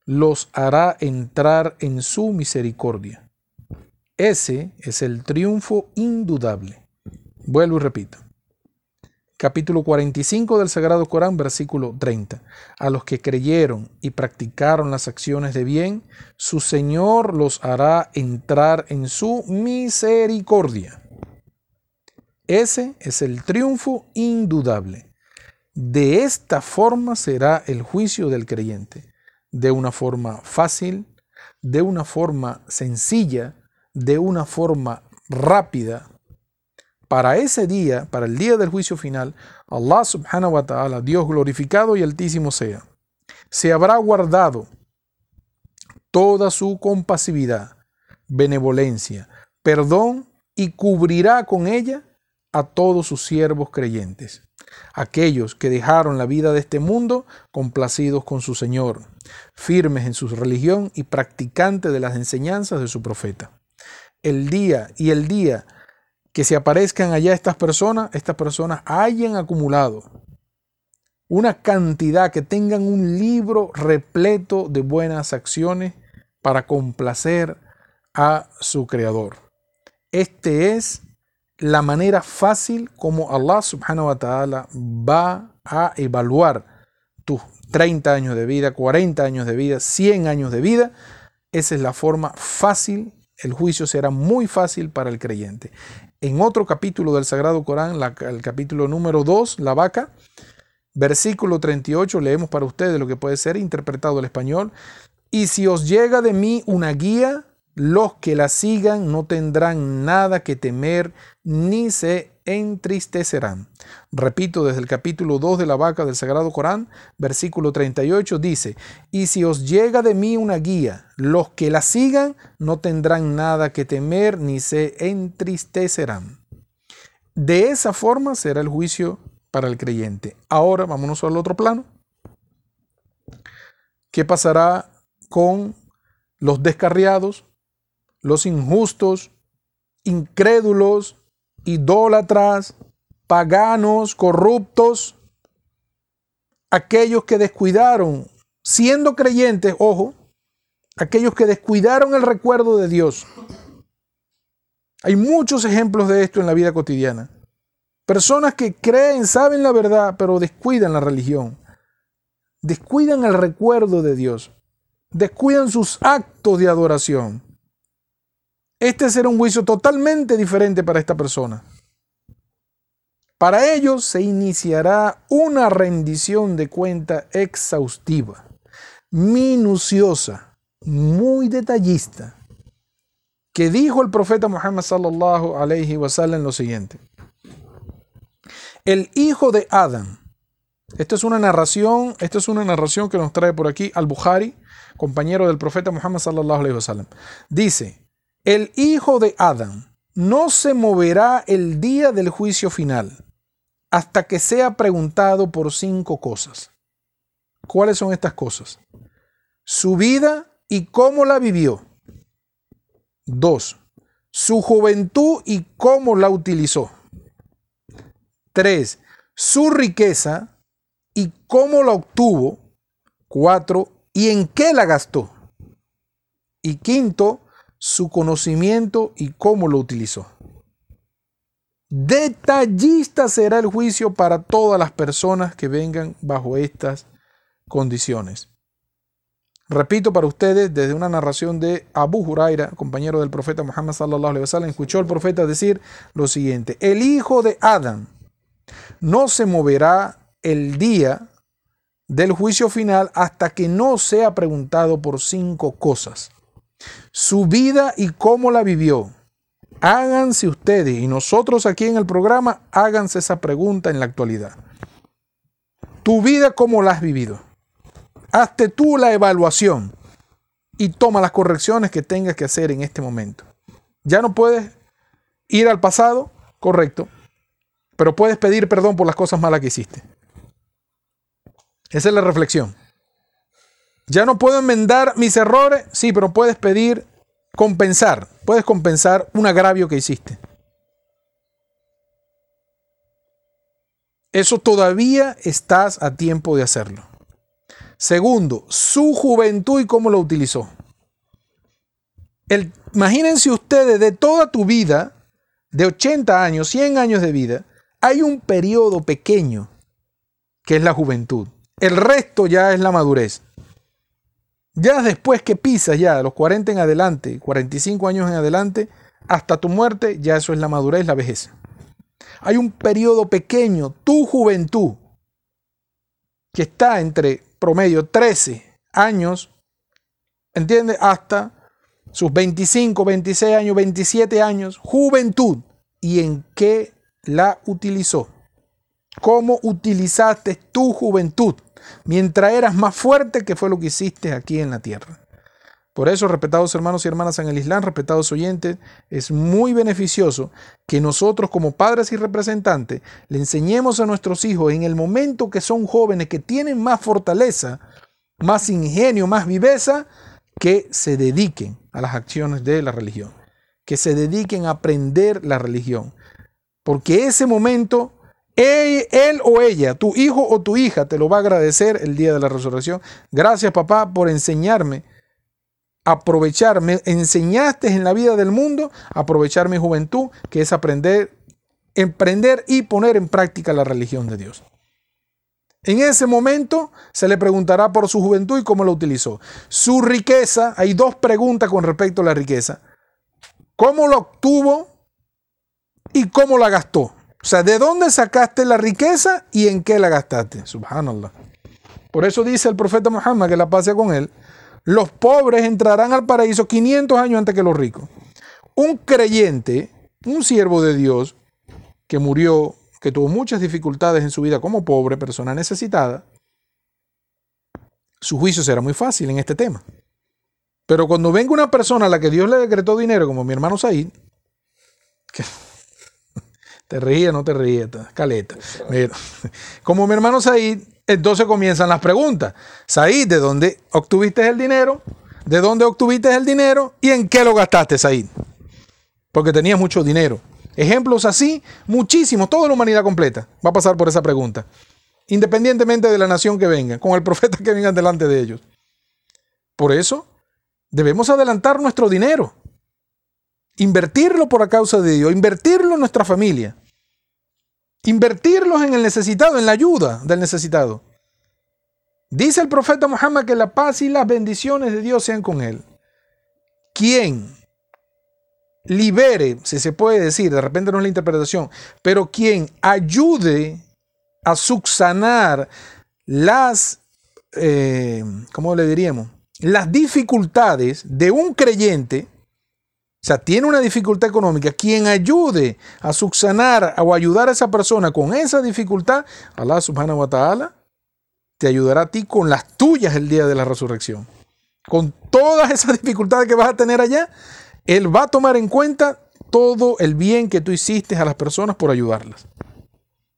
los hará entrar en su misericordia. Ese es el triunfo indudable. Vuelvo y repito capítulo 45 del Sagrado Corán, versículo 30. A los que creyeron y practicaron las acciones de bien, su Señor los hará entrar en su misericordia. Ese es el triunfo indudable. De esta forma será el juicio del creyente. De una forma fácil, de una forma sencilla, de una forma rápida, para ese día, para el día del juicio final, Allah subhanahu wa ta'ala, Dios glorificado y altísimo sea, se habrá guardado toda su compasividad, benevolencia, perdón y cubrirá con ella a todos sus siervos creyentes, aquellos que dejaron la vida de este mundo complacidos con su Señor, firmes en su religión y practicantes de las enseñanzas de su profeta. El día y el día que se aparezcan allá estas personas, estas personas hayan acumulado una cantidad, que tengan un libro repleto de buenas acciones para complacer a su creador. Este es la manera fácil como Allah subhanahu wa ta'ala va a evaluar tus 30 años de vida, 40 años de vida, 100 años de vida. Esa es la forma fácil el juicio será muy fácil para el creyente. En otro capítulo del Sagrado Corán, el capítulo número 2, la vaca, versículo 38, leemos para ustedes lo que puede ser interpretado al español. Y si os llega de mí una guía, los que la sigan no tendrán nada que temer ni se entristecerán. Repito, desde el capítulo 2 de la vaca del Sagrado Corán, versículo 38 dice, y si os llega de mí una guía, los que la sigan no tendrán nada que temer ni se entristecerán. De esa forma será el juicio para el creyente. Ahora vámonos al otro plano. ¿Qué pasará con los descarriados, los injustos, incrédulos, idólatras, paganos, corruptos, aquellos que descuidaron, siendo creyentes, ojo, aquellos que descuidaron el recuerdo de Dios. Hay muchos ejemplos de esto en la vida cotidiana. Personas que creen, saben la verdad, pero descuidan la religión. Descuidan el recuerdo de Dios. Descuidan sus actos de adoración. Este será un juicio totalmente diferente para esta persona. Para ellos se iniciará una rendición de cuenta exhaustiva, minuciosa, muy detallista, que dijo el profeta Muhammad sallallahu wasallam lo siguiente: el hijo de Adán. Esta es una narración, es una narración que nos trae por aquí al-Bukhari, compañero del profeta Muhammad sallallahu alaihi wasallam. Dice, el hijo de Adán no se moverá el día del juicio final hasta que sea preguntado por cinco cosas. ¿Cuáles son estas cosas? Su vida y cómo la vivió. Dos, su juventud y cómo la utilizó. Tres, su riqueza y cómo la obtuvo. Cuatro, y en qué la gastó. Y quinto, su conocimiento y cómo lo utilizó. Detallista será el juicio para todas las personas que vengan bajo estas condiciones. Repito para ustedes desde una narración de Abu Huraira, compañero del profeta Muhammad sallallahu alaihi wasallam, escuchó al profeta decir lo siguiente: El hijo de Adán no se moverá el día del juicio final hasta que no sea preguntado por cinco cosas su vida y cómo la vivió. Háganse ustedes y nosotros aquí en el programa, háganse esa pregunta en la actualidad. Tu vida, ¿cómo la has vivido? Hazte tú la evaluación y toma las correcciones que tengas que hacer en este momento. Ya no puedes ir al pasado, correcto, pero puedes pedir perdón por las cosas malas que hiciste. Esa es la reflexión. Ya no puedo enmendar mis errores, sí, pero puedes pedir compensar, puedes compensar un agravio que hiciste. Eso todavía estás a tiempo de hacerlo. Segundo, su juventud y cómo lo utilizó. El, imagínense ustedes de toda tu vida, de 80 años, 100 años de vida, hay un periodo pequeño que es la juventud. El resto ya es la madurez. Ya después que pisas ya de los 40 en adelante, 45 años en adelante, hasta tu muerte, ya eso es la madurez, la vejez. Hay un periodo pequeño, tu juventud, que está entre promedio 13 años, ¿entiendes? Hasta sus 25, 26 años, 27 años, juventud. ¿Y en qué la utilizó? ¿Cómo utilizaste tu juventud? Mientras eras más fuerte que fue lo que hiciste aquí en la tierra. Por eso, respetados hermanos y hermanas en el Islam, respetados oyentes, es muy beneficioso que nosotros como padres y representantes le enseñemos a nuestros hijos en el momento que son jóvenes, que tienen más fortaleza, más ingenio, más viveza, que se dediquen a las acciones de la religión, que se dediquen a aprender la religión. Porque ese momento él, o ella, tu hijo o tu hija, te lo va a agradecer el día de la resurrección. Gracias papá por enseñarme, aprovecharme. Enseñaste en la vida del mundo aprovechar mi juventud, que es aprender, emprender y poner en práctica la religión de Dios. En ese momento se le preguntará por su juventud y cómo lo utilizó. Su riqueza, hay dos preguntas con respecto a la riqueza. ¿Cómo lo obtuvo y cómo la gastó? O sea, ¿de dónde sacaste la riqueza y en qué la gastaste? Subhanallah. Por eso dice el profeta Muhammad, que la pase con él, los pobres entrarán al paraíso 500 años antes que los ricos. Un creyente, un siervo de Dios, que murió, que tuvo muchas dificultades en su vida como pobre, persona necesitada, su juicio será muy fácil en este tema. Pero cuando venga una persona a la que Dios le decretó dinero, como mi hermano Said, que te ríes, no te ríes, caleta. Mira, como mi hermano Said, entonces comienzan las preguntas. Said, ¿de dónde obtuviste el dinero? ¿De dónde obtuviste el dinero? ¿Y en qué lo gastaste, Said? Porque tenías mucho dinero. Ejemplos así, muchísimos, toda la humanidad completa va a pasar por esa pregunta. Independientemente de la nación que venga, con el profeta que venga delante de ellos. Por eso, debemos adelantar nuestro dinero. Invertirlo por la causa de Dios, invertirlo en nuestra familia. Invertirlos en el necesitado, en la ayuda del necesitado. Dice el profeta Muhammad que la paz y las bendiciones de Dios sean con él. Quien libere, si se puede decir, de repente no es la interpretación, pero quien ayude a subsanar las, eh, ¿cómo le diríamos? Las dificultades de un creyente, o sea, tiene una dificultad económica, quien ayude a subsanar o ayudar a esa persona con esa dificultad, Allah subhanahu wa ta'ala te ayudará a ti con las tuyas el día de la resurrección. Con todas esas dificultades que vas a tener allá, Él va a tomar en cuenta todo el bien que tú hiciste a las personas por ayudarlas.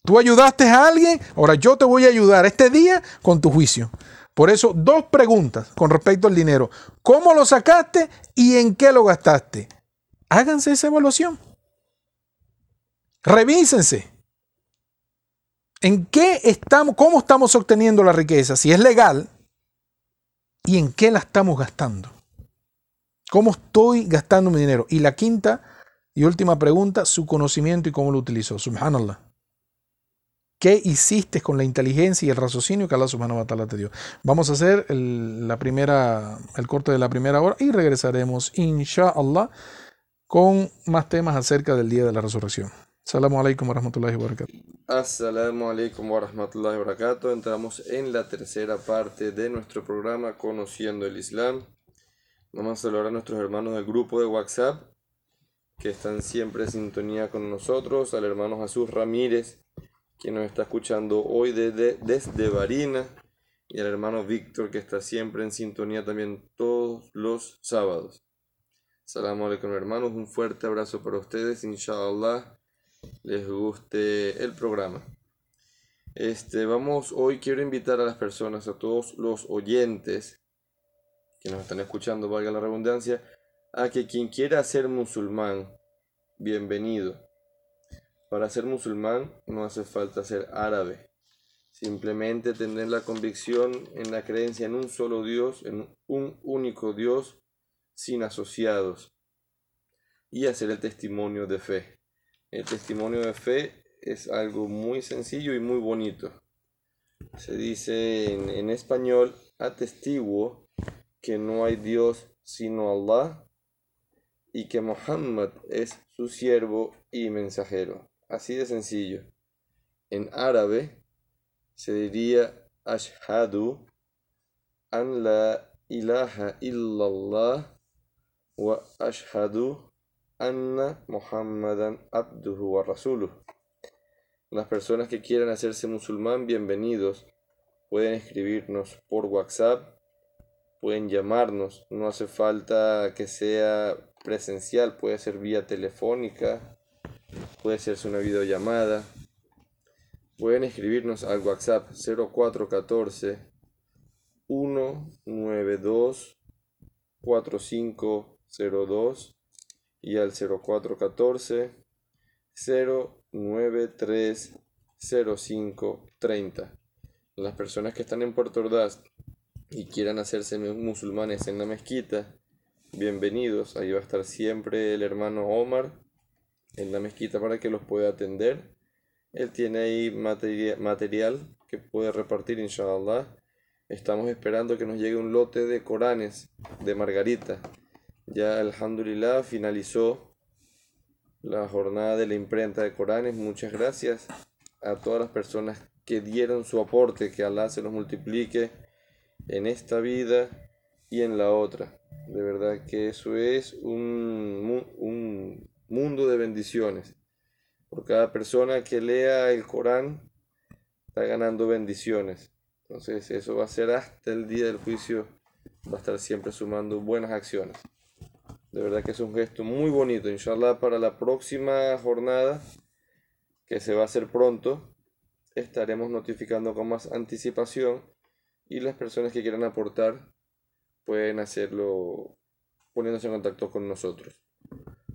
Tú ayudaste a alguien, ahora yo te voy a ayudar este día con tu juicio. Por eso, dos preguntas con respecto al dinero. ¿Cómo lo sacaste y en qué lo gastaste? Háganse esa evaluación. Revísense. ¿En qué estamos, cómo estamos obteniendo la riqueza? Si es legal, ¿y en qué la estamos gastando? ¿Cómo estoy gastando mi dinero? Y la quinta y última pregunta, su conocimiento y cómo lo utilizó. Subhanallah. ¿Qué hiciste con la inteligencia y el raciocinio que Allah subhanahu wa ta'ala te dio? Vamos a hacer el, la primera, el corte de la primera hora y regresaremos, inshallah, con más temas acerca del día de la resurrección. Assalamu alaikum wa rahmatullahi wa barakatuh. Assalamu alaikum wa rahmatullahi. Entramos en la tercera parte de nuestro programa Conociendo el Islam. Vamos a saludar a nuestros hermanos del grupo de WhatsApp que están siempre en sintonía con nosotros, al hermano Jesús Ramírez, quien nos está escuchando hoy desde, desde Barina, y al hermano Víctor, que está siempre en sintonía también todos los sábados. Salamu alaikum hermanos, un fuerte abrazo para ustedes, inshallah les guste el programa. Este, vamos, hoy quiero invitar a las personas, a todos los oyentes que nos están escuchando, valga la redundancia, a que quien quiera ser musulmán, bienvenido. Para ser musulmán no hace falta ser árabe, simplemente tener la convicción en la creencia en un solo Dios, en un único Dios, sin asociados, y hacer el testimonio de fe. El testimonio de fe es algo muy sencillo y muy bonito. Se dice en, español, atestiguo que no hay Dios sino Allah y que Muhammad es su siervo y mensajero. Así de sencillo. En árabe se diría ashhadu an la ilaha illallah Anna Muhammadan Abduhu wa Rasuluh. Las personas que quieran hacerse musulmán, bienvenidos. Pueden escribirnos por WhatsApp, pueden llamarnos. No hace falta que sea presencial, puede ser vía telefónica, puede ser una videollamada. Pueden escribirnos al WhatsApp 0414 192 4502 y al 0414 093 0530. Las personas que están en Puerto Ordaz y quieran hacerse musulmanes en la mezquita, bienvenidos. Ahí va a estar siempre el hermano Omar en la mezquita para que los pueda atender. Él tiene ahí material que puede repartir, inshallah. Estamos esperando que nos llegue un lote de Coranes de Margarita ya alhamdulillah finalizó la jornada de la imprenta de Coranes. Muchas gracias a todas las personas que dieron su aporte, que Allah se los multiplique en esta vida y en la otra. De verdad que eso es un, un mundo de bendiciones. Por cada persona que lea el Corán está ganando bendiciones. Entonces eso va a ser hasta el día del juicio, va a estar siempre sumando buenas acciones. De verdad que es un gesto muy bonito. Inshallah para la próxima jornada, que se va a hacer pronto, estaremos notificando con más anticipación y las personas que quieran aportar pueden hacerlo poniéndose en contacto con nosotros.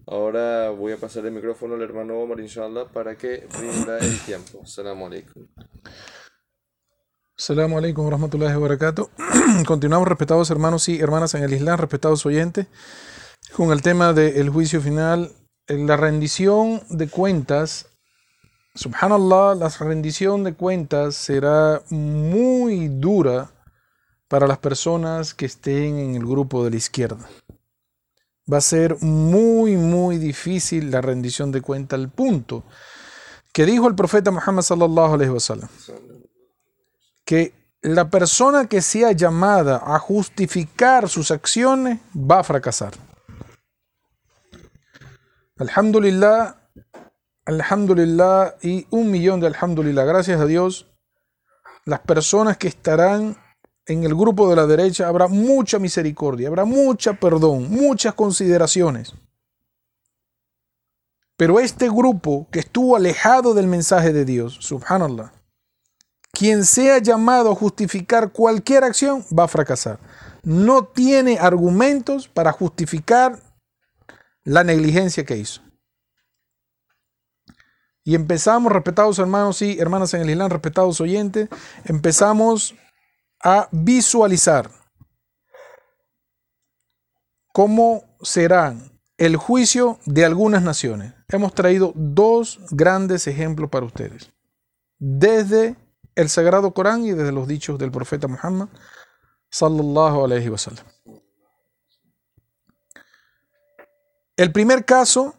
Ahora voy a pasar el micrófono al hermano Omar, inshallah, para que rinda el tiempo. Assalamu alaikum. Assalamu alaikum rahmatullahi wa barakatuh. Continuamos, respetados hermanos y hermanas en el Islam, respetados oyentes con el tema del juicio final, la rendición de cuentas. Subhanallah, la rendición de cuentas será muy dura para las personas que estén en el grupo de la izquierda. Va a ser muy, muy difícil la rendición de cuentas al punto que dijo el profeta Muhammad sallallahu alaihi wasallam que la persona que sea llamada a justificar sus acciones va a fracasar. Alhamdulillah, alhamdulillah y un millón de alhamdulillah. Gracias a Dios, las personas que estarán en el grupo de la derecha habrá mucha misericordia, habrá mucha perdón, muchas consideraciones. Pero este grupo que estuvo alejado del mensaje de Dios, subhanallah, quien sea llamado a justificar cualquier acción va a fracasar. No tiene argumentos para justificar la negligencia que hizo. Y empezamos, respetados hermanos y hermanas en el Islam, respetados oyentes, empezamos a visualizar cómo será el juicio de algunas naciones. Hemos traído dos grandes ejemplos para ustedes. Desde el Sagrado Corán y desde los dichos del profeta Muhammad sallallahu alaihi wasallam. El primer caso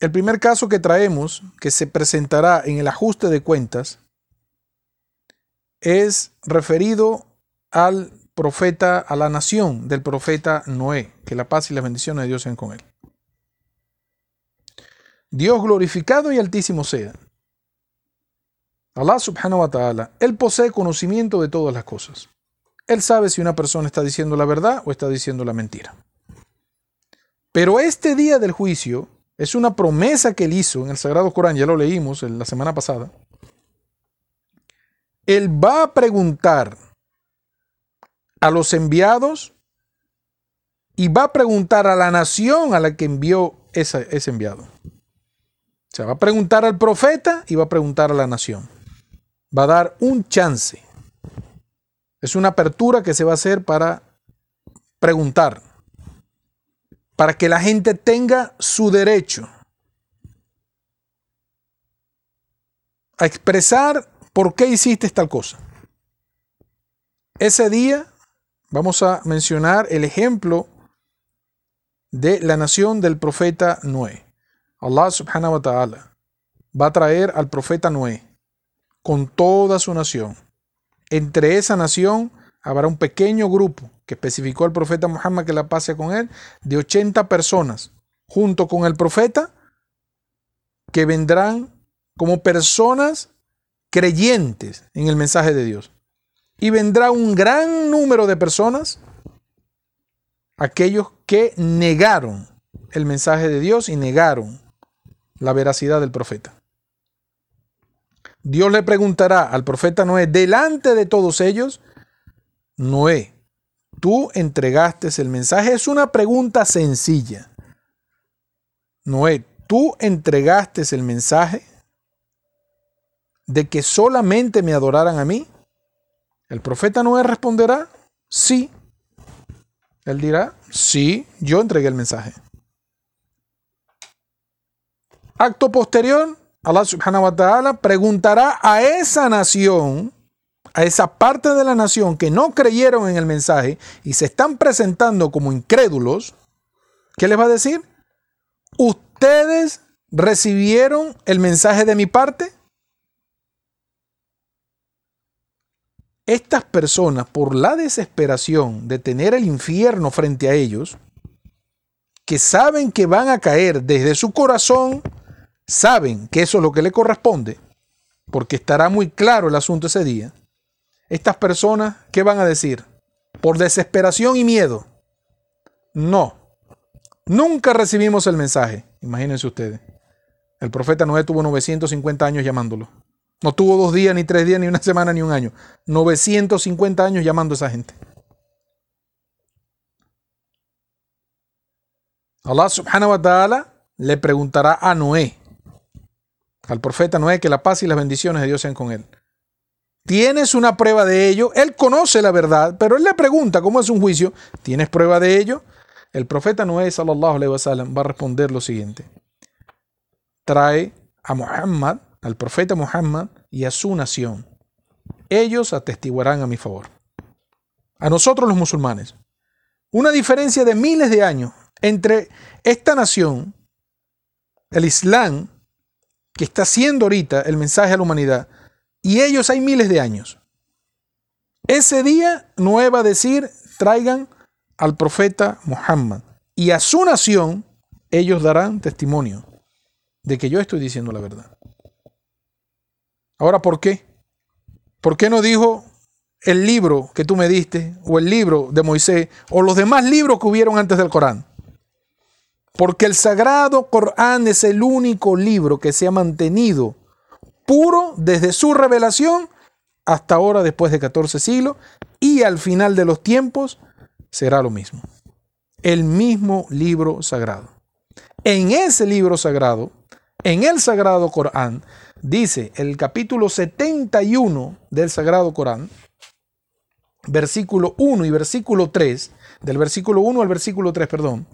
el primer caso que traemos, que se presentará en el ajuste de cuentas, es referido al profeta, a la nación del profeta Noé, que la paz y las bendiciones de Dios sean con él. Dios glorificado y altísimo sea. Allah subhanahu wa ta'ala, Él posee conocimiento de todas las cosas. Él sabe si una persona está diciendo la verdad o está diciendo la mentira. Pero este día del juicio es una promesa que él hizo en el Sagrado Corán, ya lo leímos la semana pasada. Él va a preguntar a los enviados y va a preguntar a la nación a la que envió ese, ese enviado. O sea, va a preguntar al profeta y va a preguntar a la nación. Va a dar un chance. Es una apertura que se va a hacer para preguntar para que la gente tenga su derecho a expresar por qué hiciste tal cosa. Ese día vamos a mencionar el ejemplo de la nación del profeta Noé. Allah subhanahu wa ta'ala va a traer al profeta Noé con toda su nación. Entre esa nación habrá un pequeño grupo que especificó el profeta Muhammad que la pase con él, de 80 personas, junto con el profeta, que vendrán como personas creyentes en el mensaje de Dios. Y vendrá un gran número de personas, aquellos que negaron el mensaje de Dios y negaron la veracidad del profeta. Dios le preguntará al profeta Noé, delante de todos ellos, Noé, tú entregaste el mensaje. Es una pregunta sencilla. Noé, tú entregaste el mensaje de que solamente me adoraran a mí. El profeta Noé responderá, sí. Él dirá, sí, yo entregué el mensaje. Acto posterior, Allah subhanahu wa ta'ala preguntará a esa nación a esa parte de la nación que no creyeron en el mensaje y se están presentando como incrédulos, ¿qué les va a decir? ¿Ustedes recibieron el mensaje de mi parte? Estas personas, por la desesperación de tener el infierno frente a ellos, que saben que van a caer desde su corazón, saben que eso es lo que le corresponde, porque estará muy claro el asunto ese día, estas personas, ¿qué van a decir? Por desesperación y miedo. No. Nunca recibimos el mensaje. Imagínense ustedes. El profeta Noé tuvo 950 años llamándolo. No tuvo dos días, ni tres días, ni una semana, ni un año. 950 años llamando a esa gente. Allah subhanahu wa ta'ala le preguntará a Noé, al profeta Noé, que la paz y las bendiciones de Dios sean con él. ¿Tienes una prueba de ello? Él conoce la verdad, pero él le pregunta, ¿cómo es un juicio? ¿Tienes prueba de ello? El profeta Noé, sallallahu va a responder lo siguiente. Trae a Muhammad, al profeta Muhammad y a su nación. Ellos atestiguarán a mi favor. A nosotros los musulmanes. Una diferencia de miles de años entre esta nación, el Islam, que está haciendo ahorita el mensaje a la humanidad, y ellos hay miles de años. Ese día Noé va a decir, traigan al profeta Muhammad y a su nación ellos darán testimonio de que yo estoy diciendo la verdad. Ahora, ¿por qué? ¿Por qué no dijo el libro que tú me diste, o el libro de Moisés, o los demás libros que hubieron antes del Corán? Porque el sagrado Corán es el único libro que se ha mantenido puro desde su revelación hasta ahora, después de 14 siglos, y al final de los tiempos será lo mismo. El mismo libro sagrado. En ese libro sagrado, en el sagrado Corán, dice el capítulo 71 del sagrado Corán, versículo 1 y versículo 3, del versículo 1 al versículo 3, perdón.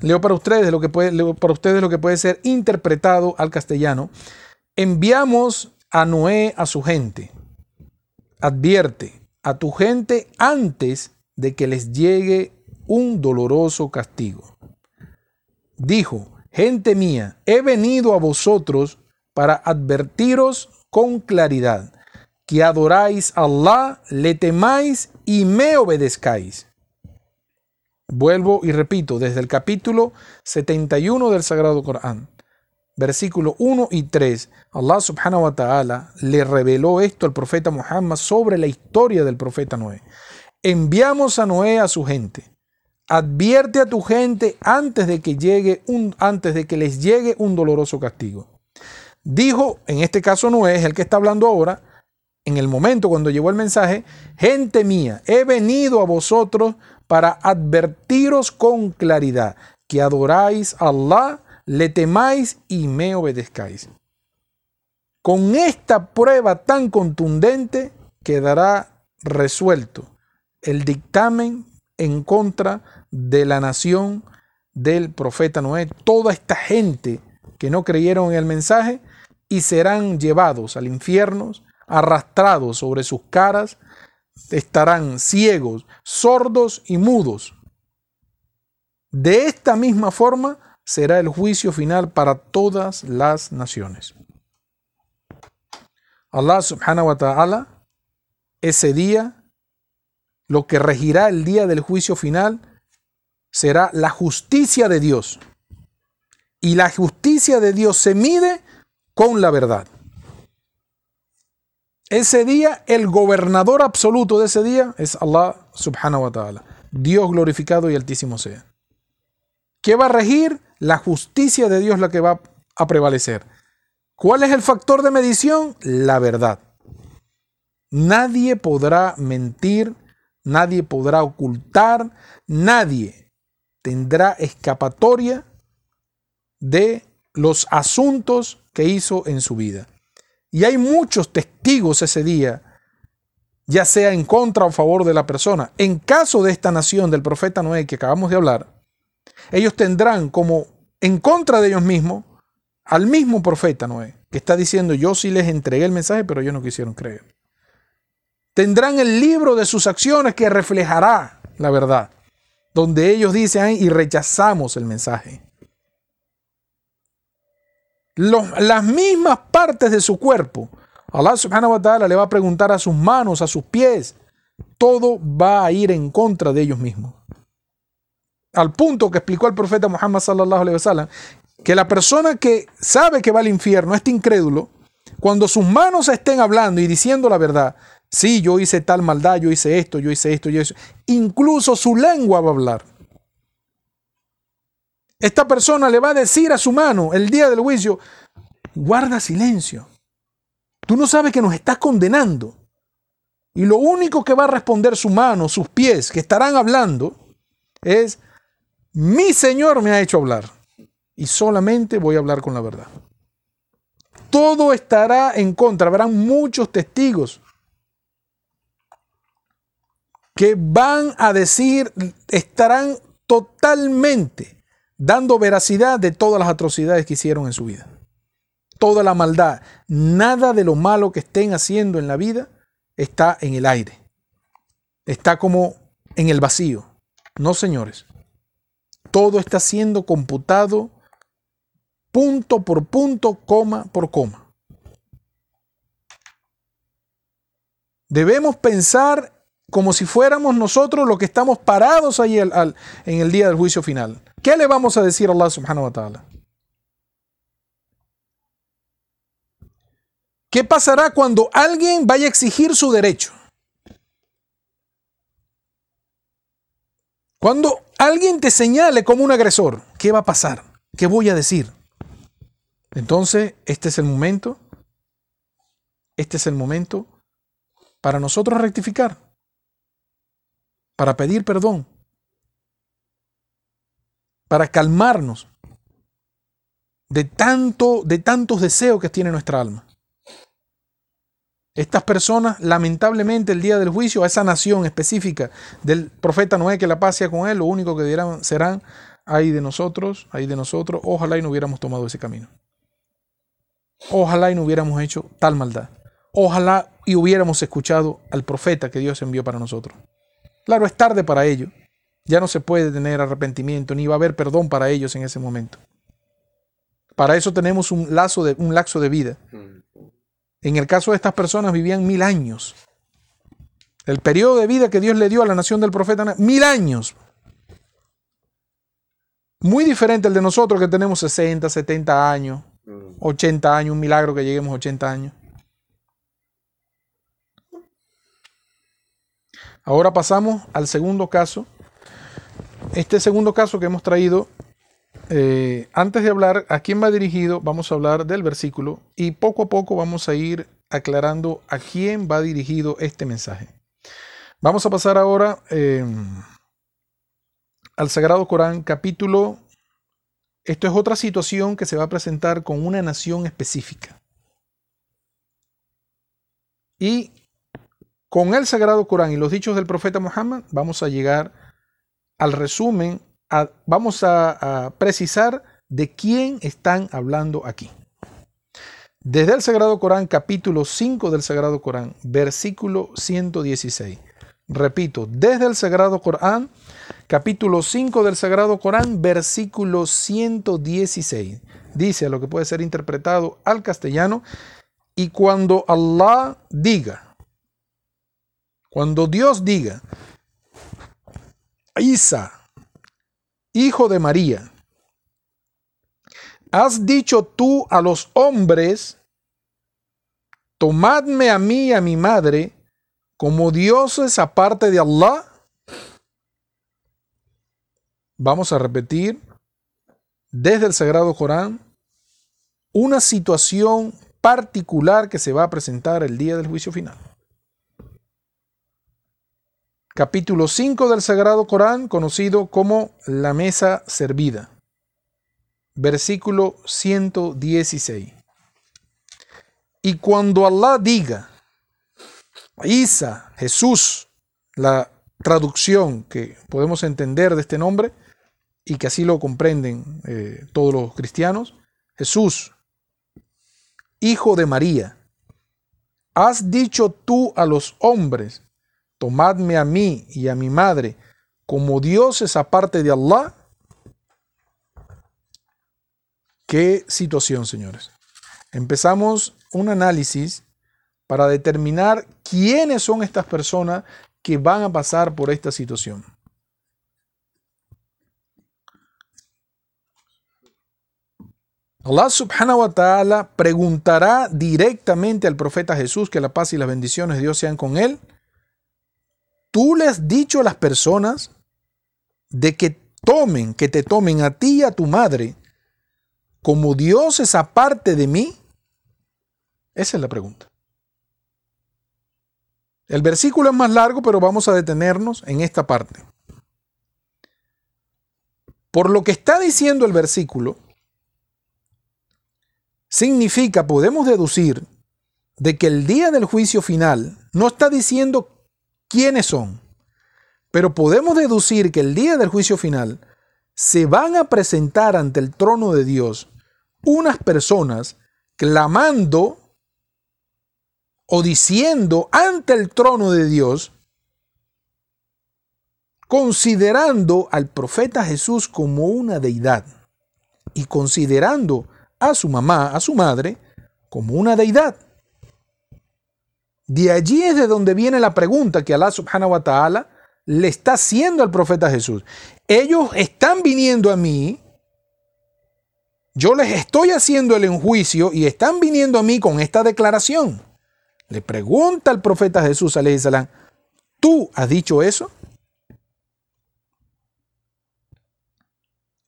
Leo para ustedes lo que puede, leo para ustedes lo que puede ser interpretado al castellano. Enviamos a Noé a su gente. Advierte a tu gente antes de que les llegue un doloroso castigo. Dijo, gente mía, he venido a vosotros para advertiros con claridad que adoráis a Allah, le temáis y me obedezcáis. Vuelvo y repito, desde el capítulo 71 del Sagrado Corán, versículo 1 y 3, Allah subhanahu wa ta'ala le reveló esto al profeta Muhammad sobre la historia del profeta Noé. Enviamos a Noé a su gente. Advierte a tu gente antes de que llegue un antes de que les llegue un doloroso castigo. Dijo, en este caso Noé es el que está hablando ahora, en el momento cuando llegó el mensaje, gente mía, he venido a vosotros para advertiros con claridad que adoráis a Allah, le temáis y me obedezcáis. Con esta prueba tan contundente quedará resuelto el dictamen en contra de la nación del profeta Noé. Toda esta gente que no creyeron en el mensaje y serán llevados al infierno arrastrados sobre sus caras, estarán ciegos, sordos y mudos. De esta misma forma será el juicio final para todas las naciones. Allah subhanahu wa ta'ala, ese día, lo que regirá el día del juicio final, será la justicia de Dios. Y la justicia de Dios se mide con la verdad. Ese día, el gobernador absoluto de ese día es Allah subhanahu wa ta'ala. Dios glorificado y altísimo sea. ¿Qué va a regir? La justicia de Dios la que va a prevalecer. ¿Cuál es el factor de medición? La verdad. Nadie podrá mentir, nadie podrá ocultar, nadie tendrá escapatoria de los asuntos que hizo en su vida. Y hay muchos testigos ese día, ya sea en contra o a favor de la persona. En caso de esta nación del profeta Noé que acabamos de hablar, ellos tendrán como en contra de ellos mismos al mismo profeta Noé, que está diciendo, yo sí les entregué el mensaje, pero ellos no quisieron creer. Tendrán el libro de sus acciones que reflejará la verdad, donde ellos dicen y rechazamos el mensaje las mismas partes de su cuerpo. Allah subhanahu wa ta'ala le va a preguntar a sus manos, a sus pies. Todo va a ir en contra de ellos mismos. Al punto que explicó el profeta Muhammad sallallahu alaihi wasallam que la persona que sabe que va al infierno, este incrédulo, cuando sus manos estén hablando y diciendo la verdad, sí, yo hice tal maldad, yo hice esto, yo hice esto, yo hice incluso su lengua va a hablar. Esta persona le va a decir a su mano el día del juicio, guarda silencio. Tú no sabes que nos estás condenando. Y lo único que va a responder su mano, sus pies, que estarán hablando, es, mi Señor me ha hecho hablar. Y solamente voy a hablar con la verdad. Todo estará en contra. Habrán muchos testigos que van a decir, estarán totalmente dando veracidad de todas las atrocidades que hicieron en su vida. Toda la maldad, nada de lo malo que estén haciendo en la vida está en el aire. Está como en el vacío. No, señores. Todo está siendo computado punto por punto, coma por coma. Debemos pensar como si fuéramos nosotros los que estamos parados ahí en el día del juicio final ¿qué le vamos a decir a Allah subhanahu wa ta'ala? ¿Qué pasará cuando alguien vaya a exigir su derecho? Cuando alguien te señale como un agresor, ¿qué va a pasar? ¿Qué voy a decir? Entonces, este es el momento, este es el momento para nosotros rectificar, para pedir perdón, para calmarnos de tanto de tantos deseos que tiene nuestra alma. Estas personas, lamentablemente, el día del juicio, a esa nación específica del profeta Noé, que la paz con él, lo único que dirán serán, ay de nosotros, ay de nosotros, ojalá y no hubiéramos tomado ese camino. Ojalá y no hubiéramos hecho tal maldad. Ojalá y hubiéramos escuchado al profeta que Dios envió para nosotros. Claro, es tarde para ello. Ya no se puede tener arrepentimiento, ni va a haber perdón para ellos en ese momento. Para eso tenemos un, lazo de, un laxo de vida. En el caso de estas personas vivían mil años. El periodo de vida que Dios le dio a la nación del profeta, mil años. Muy diferente al de nosotros que tenemos 60, 70 años, 80 mm. años, un milagro que lleguemos a 80 años. Ahora pasamos al segundo caso. Este segundo caso que hemos traído eh, antes de hablar a quién va dirigido, vamos a hablar del versículo y poco a poco vamos a ir aclarando a quién va dirigido este mensaje. Vamos a pasar ahora em, al Sagrado Corán, capítulo. Esto es otra situación que se va a presentar con una nación específica. Y con el Sagrado Corán y los dichos del profeta Muhammad, vamos a llegar al resumen vamos a, precisar de quién están hablando aquí. Desde el Sagrado Corán, capítulo 5 del Sagrado Corán, versículo 116. Repito, desde el Sagrado Corán, capítulo 5 del Sagrado Corán, versículo 116. Dice lo que puede ser interpretado al castellano, y cuando Allah diga, cuando Dios diga, Isa, hijo de María, ¿has dicho tú a los hombres, tomadme a mí y a mi madre como dioses aparte de Allah? Vamos a repetir desde el Sagrado Corán una situación particular que se va a presentar el día del juicio final capítulo 5 del Sagrado Corán, conocido como la mesa servida. Versículo 116. Y cuando Allah diga, Isa, Jesús, la traducción que podemos entender de este nombre y que así lo comprenden eh, todos los cristianos, Jesús, hijo de María, has dicho tú a los hombres, tomadme a mí y a mi madre como dioses aparte de Allah. ¿Qué situación, señores? Empezamos un análisis para determinar quiénes son estas personas que van a pasar por esta situación. Allah subhanahu wa ta'ala preguntará directamente al profeta Jesús que la paz y las bendiciones de Dios sean con él tú le has dicho a las personas de que tomen, que te tomen a ti y a tu madre como dioses aparte de mí? Esa es la pregunta. El versículo es más largo, pero vamos a detenernos en esta parte. Por lo que está diciendo el versículo, significa, podemos deducir, de que el día del juicio final no está diciendo quiénes son. Pero podemos deducir que el día del juicio final se van a presentar ante el trono de Dios unas personas clamando o diciendo ante el trono de Dios, considerando al profeta Jesús como una deidad y considerando a su mamá, a su madre, como una deidad. De allí es de donde viene la pregunta que Allah subhanahu wa ta'ala le está haciendo al profeta Jesús. Ellos están viniendo a mí, yo les estoy haciendo el enjuicio y están viniendo a mí con esta declaración. Le pregunta al profeta Jesús, salam, ¿tú has dicho eso?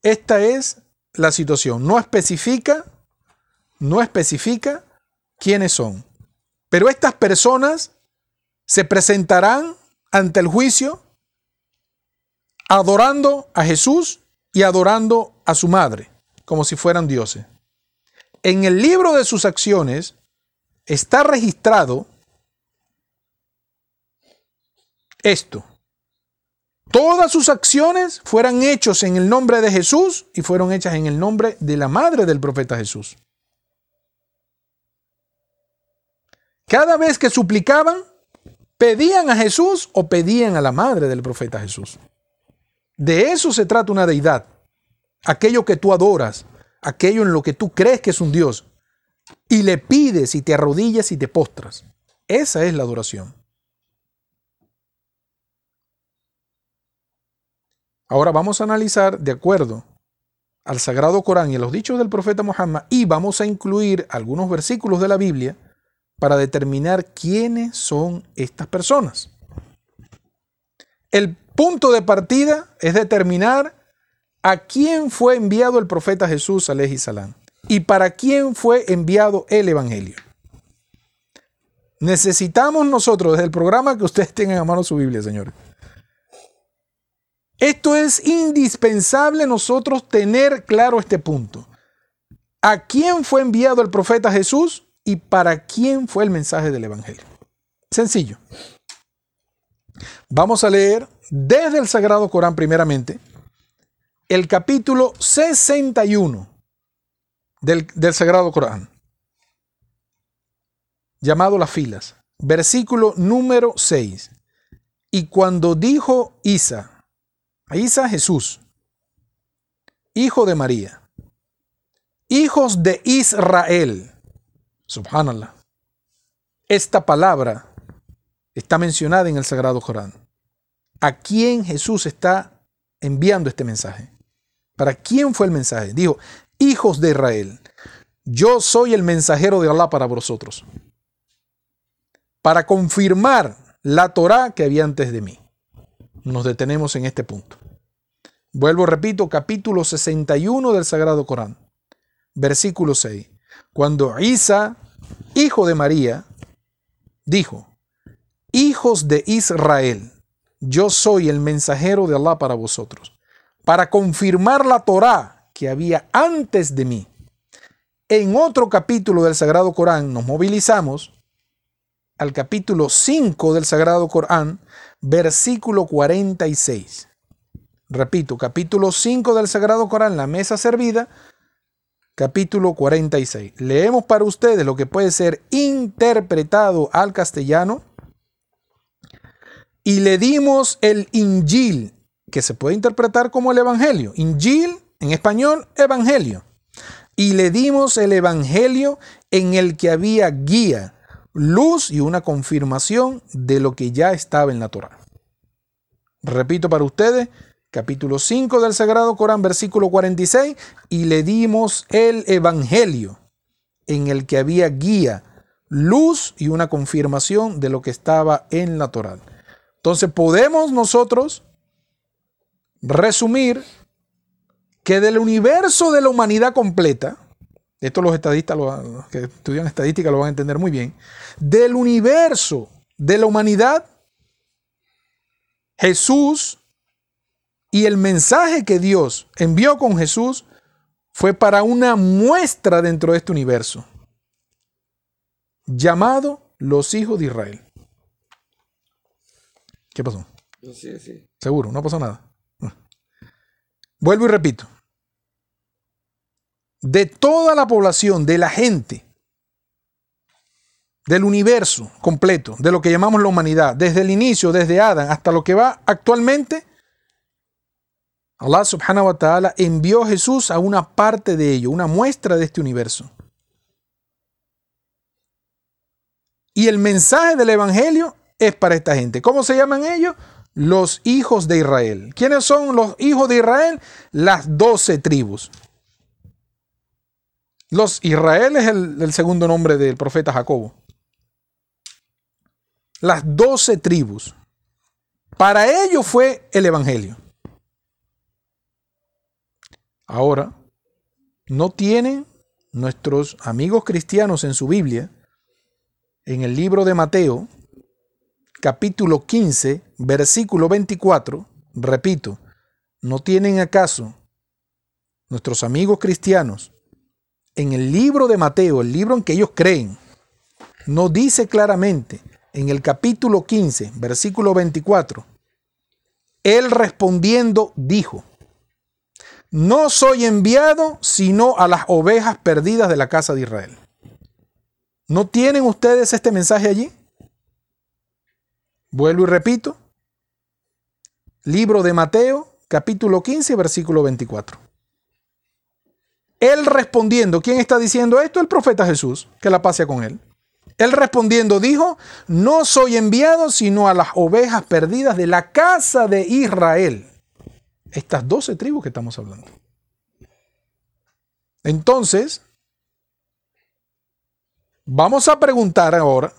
Esta es la situación. No especifica, no especifica quiénes son. Pero estas personas se presentarán ante el juicio adorando a Jesús y adorando a su madre, como si fueran dioses. En el libro de sus acciones está registrado esto. Todas sus acciones fueran hechas en el nombre de Jesús y fueron hechas en el nombre de la madre del profeta Jesús. Cada vez que suplicaban, pedían a Jesús o pedían a la madre del profeta Jesús. De eso se trata una deidad. Aquello que tú adoras, aquello en lo que tú crees que es un Dios, y le pides y te arrodillas y te postras. Esa es la adoración. Ahora vamos a analizar de acuerdo al Sagrado Corán y a los dichos del profeta Muhammad y vamos a incluir algunos versículos de la Biblia para determinar quiénes son estas personas. El punto de partida es determinar a quién fue enviado el profeta Jesús, alayhi salam, y para quién fue enviado el Evangelio. Necesitamos nosotros, desde el programa, que ustedes tengan a mano su Biblia, señores. Esto es indispensable nosotros tener claro este punto. ¿A quién fue enviado el profeta Jesús y para quién fue el mensaje del Evangelio? Sencillo. Vamos a leer desde el Sagrado Corán primeramente el capítulo 61 del, Sagrado Corán, llamado las filas, versículo número 6. Y cuando dijo Isa, Isa Jesús, hijo de María, hijos de Israel. Subhanallah. Esta palabra está mencionada en el Sagrado Corán. ¿A quién Jesús está enviando este mensaje? ¿Para quién fue el mensaje? Dijo, hijos de Israel, yo soy el mensajero de Allah para vosotros, para confirmar la Torah que había antes de mí nos detenemos en este punto. Vuelvo, repito, capítulo 61 del Sagrado Corán, versículo 6. Cuando Isa, hijo de María, dijo, Hijos de Israel, yo soy el mensajero de Allah para vosotros, para confirmar la Torá que había antes de mí. En otro capítulo del Sagrado Corán nos movilizamos al capítulo 5 del Sagrado Corán, versículo 46. Repito, capítulo 5 del Sagrado Corán, la mesa servida, capítulo 46. Leemos para ustedes lo que puede ser interpretado al castellano y le dimos el Injil, que se puede interpretar como el Evangelio. Injil, en español, Evangelio. Y le dimos el Evangelio en el que había guía, luz y una confirmación de lo que ya estaba en la Torah. Repito para ustedes, capítulo 5 del Sagrado Corán, versículo 46, y le dimos el Evangelio en el que había guía, luz y una confirmación de lo que estaba en la Torá. Entonces podemos nosotros resumir que del universo de la humanidad completa, esto los estadistas, los que estudian estadística lo van a entender muy bien, del universo de la humanidad, Jesús y el mensaje que Dios envió con Jesús fue para una muestra dentro de este universo, llamado los hijos de Israel. ¿Qué pasó? Sí, sí. Seguro, no pasó nada. Vuelvo y repito. De toda la población, de la gente, del universo completo, de lo que llamamos la humanidad, desde el inicio, desde Adán hasta lo que va actualmente, Allah subhanahu wa ta'ala envió a Jesús a una parte de ello, una muestra de este universo. Y el mensaje del Evangelio es para esta gente. ¿Cómo se llaman ellos? los hijos de Israel. ¿Quiénes son los hijos de Israel? Las doce tribus. Los Israel es el, el segundo nombre del profeta Jacobo. Las doce tribus. Para ellos fue el Evangelio. Ahora, no tienen nuestros amigos cristianos en su Biblia, en el libro de Mateo, capítulo 15, versículo 24, repito, ¿no tienen acaso nuestros amigos cristianos en el libro de Mateo, el libro en que ellos creen, no dice claramente en el capítulo 15, versículo 24, él respondiendo dijo, no soy enviado sino a las ovejas perdidas de la casa de Israel. ¿No tienen ustedes este mensaje allí? Vuelvo y repito. Libro de Mateo, capítulo 15, versículo 24. Él respondiendo, ¿quién está diciendo esto? El profeta Jesús, que la pase con él. Él respondiendo dijo, no soy enviado sino a las ovejas perdidas de la casa de Israel. Estas doce tribus que estamos hablando. Entonces, vamos a preguntar ahora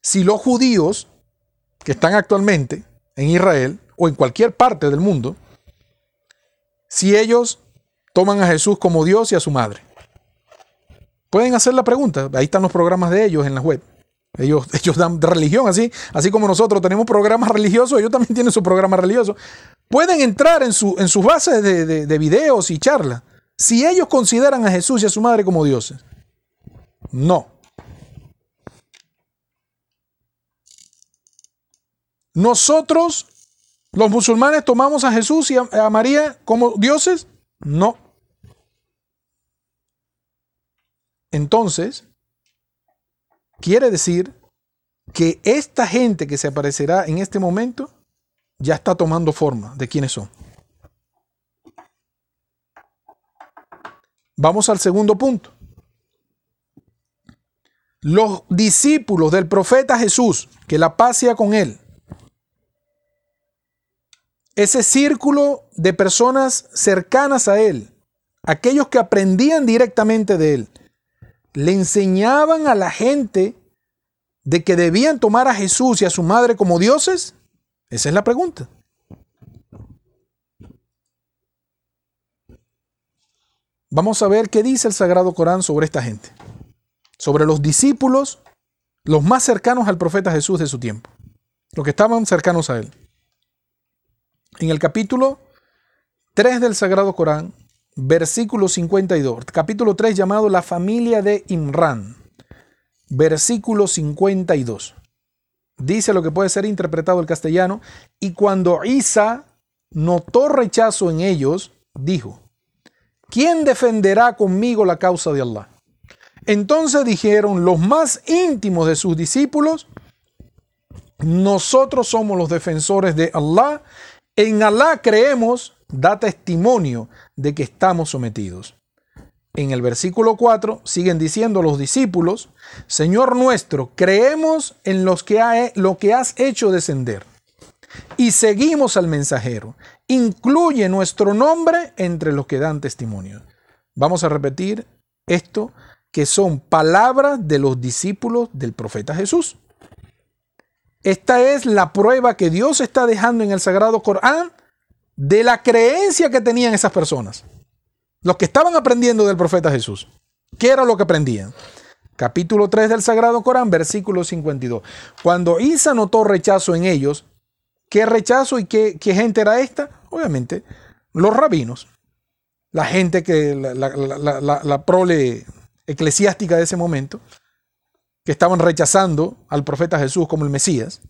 si los judíos que están actualmente en Israel o en cualquier parte del mundo, si ellos toman a Jesús como Dios y a su madre. Pueden hacer la pregunta. Ahí están los programas de ellos en la web. Ellos, ellos dan religión, así, así como nosotros tenemos programas religiosos, ellos también tienen su programa religioso. Pueden entrar en, su, en sus bases de, de videos y charlas. Si ellos consideran a Jesús y a su madre como dioses. No. Nosotros, los musulmanes, tomamos a Jesús y a, María como dioses. No. Entonces, quiere decir que esta gente que se aparecerá en este momento ya está tomando forma de quiénes son. Vamos al segundo punto. Los discípulos del profeta Jesús, que la paz sea con él, ese círculo de personas cercanas a él, aquellos que aprendían directamente de él, le enseñaban a la gente de que debían tomar a Jesús y a su madre como dioses? Esa es la pregunta. Vamos a ver qué dice el Sagrado Corán sobre esta gente, sobre los discípulos, los más cercanos al profeta Jesús de su tiempo, los que estaban cercanos a él. En el capítulo 3 del Sagrado Corán, versículo 52, capítulo 3 llamado La familia de Imran, versículo 52. Dice lo que puede ser interpretado el castellano, y cuando Isa notó rechazo en ellos, dijo, ¿quién defenderá conmigo la causa de Allah? Entonces dijeron los más íntimos de sus discípulos, nosotros somos los defensores de Allah, en Allah creemos da testimonio de que estamos sometidos. En el versículo 4 siguen diciendo los discípulos, Señor nuestro, creemos en los que lo que has hecho descender y seguimos al mensajero. Incluye nuestro nombre entre los que dan testimonio. Vamos a repetir esto, que son palabras de los discípulos del profeta Jesús. Esta es la prueba que Dios está dejando en el Sagrado Corán de la creencia que tenían esas personas. Los que estaban aprendiendo del profeta Jesús. ¿Qué era lo que aprendían? Capítulo 3 del Sagrado Corán, versículo 52. Cuando Isa notó rechazo en ellos, ¿qué rechazo y qué, gente era esta? Obviamente, los rabinos. La gente que, la, la, prole eclesiástica de ese momento, que estaban rechazando al profeta Jesús como el Mesías.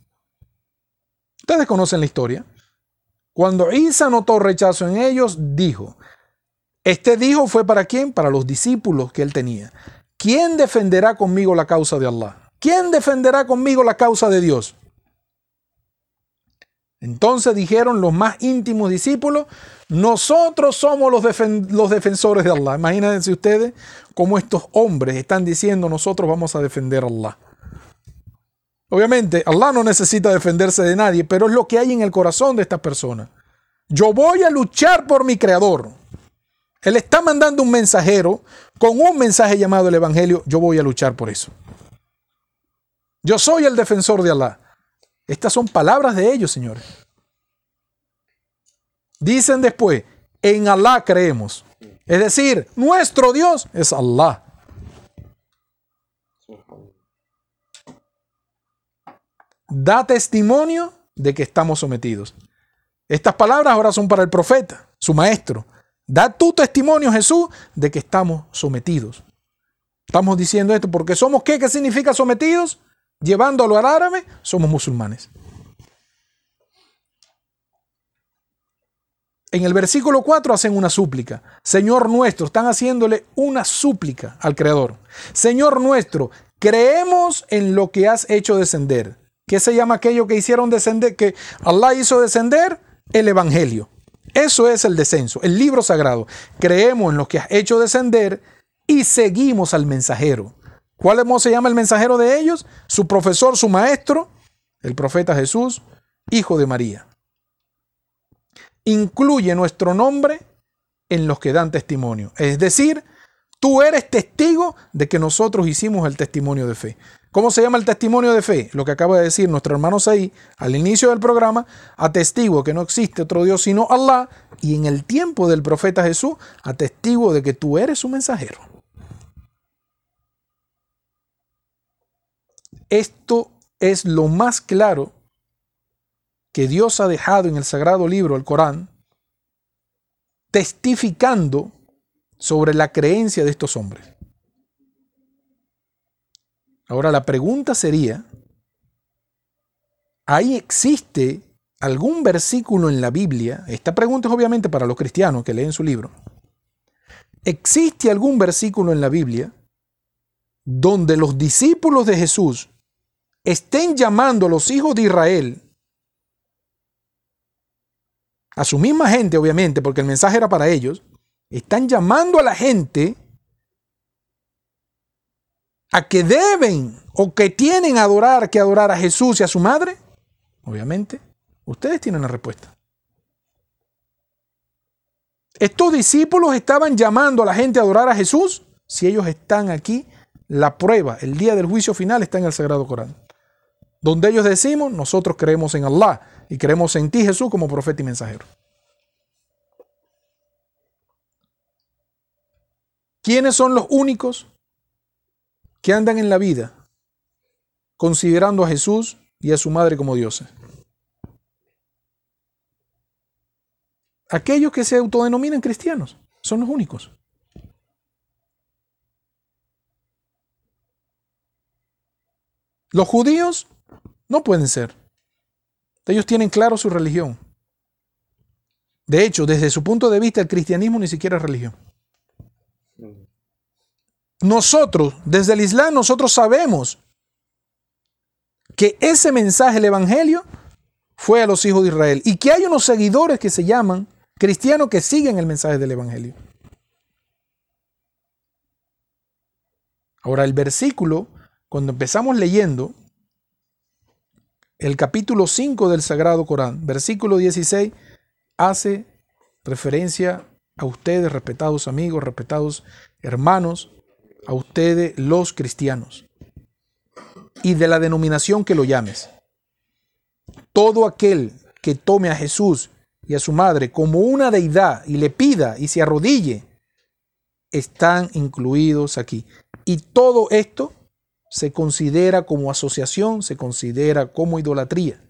Ustedes conocen la historia. Cuando Isa notó rechazo en ellos, dijo, este dijo fue para quién? Para los discípulos que él tenía. ¿Quién defenderá conmigo la causa de Allah? ¿Quién defenderá conmigo la causa de Dios? Entonces dijeron los más íntimos discípulos, nosotros somos los, los, defensores de Allah. Imagínense ustedes cómo estos hombres están diciendo, nosotros vamos a defender a Allah. Obviamente, Allah no necesita defenderse de nadie, pero es lo que hay en el corazón de estas personas. Yo voy a luchar por mi creador. Él está mandando un mensajero con un mensaje llamado el Evangelio. Yo voy a luchar por eso. Yo soy el defensor de Allah. Estas son palabras de ellos, señores. Dicen después, en Allah creemos. Es decir, nuestro Dios es Allah. Da testimonio de que estamos sometidos. Estas palabras ahora son para el profeta, su maestro. Da tu testimonio, Jesús, de que estamos sometidos. Estamos diciendo esto porque somos qué? ¿Qué significa sometidos? Llevándolo al árabe, somos musulmanes. En el versículo 4 hacen una súplica. Señor nuestro, están haciéndole una súplica al Creador. Señor nuestro, creemos en lo que has hecho descender. ¿Qué se llama aquello que hicieron descender, que Allah hizo descender? El Evangelio. Eso es el descenso, el libro sagrado. Creemos en lo que has hecho descender y seguimos al mensajero. ¿Cuál se llama el mensajero de ellos? Su profesor, su maestro, el profeta Jesús, hijo de María. Incluye nuestro nombre en los que dan testimonio. Es decir, tú eres testigo de que nosotros hicimos el testimonio de fe. ¿Cómo se llama el testimonio de fe? Lo que acaba de decir nuestro hermano ahí al inicio del programa, atestigo que no existe otro Dios sino Allah, y en el tiempo del profeta Jesús, atestigo de que tú eres su mensajero. Esto es lo más claro que Dios ha dejado en el sagrado libro, el Corán, testificando sobre la creencia de estos hombres. Ahora la pregunta sería, ¿ahí existe algún versículo en la Biblia? Esta pregunta es obviamente para los cristianos que leen su libro. ¿Existe algún versículo en la Biblia donde los discípulos de Jesús estén llamando a los hijos de Israel, a su misma gente obviamente, porque el mensaje era para ellos, están llamando a la gente a que deben o que tienen adorar que adorar a Jesús y a su madre? Obviamente, ustedes tienen la respuesta. Estos discípulos estaban llamando a la gente a adorar a Jesús. Si ellos están aquí, la prueba, el día del juicio final está en el Sagrado Corán. Donde ellos decimos, nosotros creemos en Allah y creemos en ti Jesús como profeta y mensajero. ¿Quiénes son los únicos que andan en la vida considerando a Jesús y a su madre como dioses. Aquellos que se autodenominan cristianos son los únicos. Los judíos no pueden ser. Ellos tienen claro su religión. De hecho, desde su punto de vista, el cristianismo ni siquiera es religión. Nosotros, desde el Islam, nosotros sabemos que ese mensaje, el Evangelio, fue a los hijos de Israel y que hay unos seguidores que se llaman cristianos que siguen el mensaje del Evangelio. Ahora el versículo, cuando empezamos leyendo el capítulo 5 del Sagrado Corán, versículo 16, hace referencia a ustedes, respetados amigos, respetados hermanos, a ustedes los cristianos y de la denominación que lo llames. Todo aquel que tome a Jesús y a su madre como una deidad y le pida y se arrodille, están incluidos aquí. Y todo esto se considera como asociación, se considera como idolatría.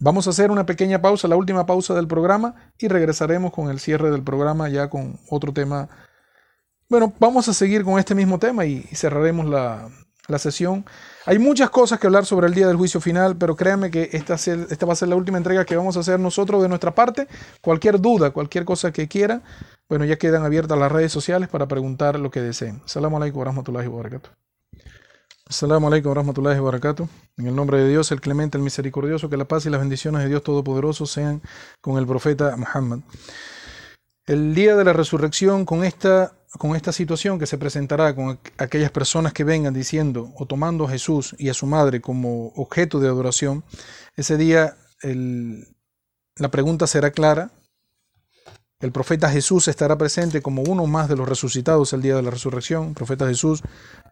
Vamos a hacer una pequeña pausa, la última pausa del programa, y regresaremos con el cierre del programa ya con otro tema bueno, vamos a seguir con este mismo tema y, cerraremos la, sesión. Hay muchas cosas que hablar sobre el día del juicio final, pero créanme que esta, esta, va a ser la última entrega que vamos a hacer nosotros de nuestra parte. Cualquier duda, cualquier cosa que quieran, bueno, ya quedan abiertas las redes sociales para preguntar lo que deseen. Salamu alaikum wa rahmatullahi wa barakatuh. Assalamu alaikum wa rahmatullahi wa barakatuh. En el nombre de Dios, el clemente, el misericordioso, que la paz y las bendiciones de Dios Todopoderoso sean con el profeta Muhammad. El día de la resurrección, con esta con esta situación que se presentará con aquellas personas que vengan diciendo o tomando a Jesús y a su madre como objeto de adoración, ese día la pregunta será clara. El profeta Jesús estará presente como uno más de los resucitados el día de la resurrección. El profeta Jesús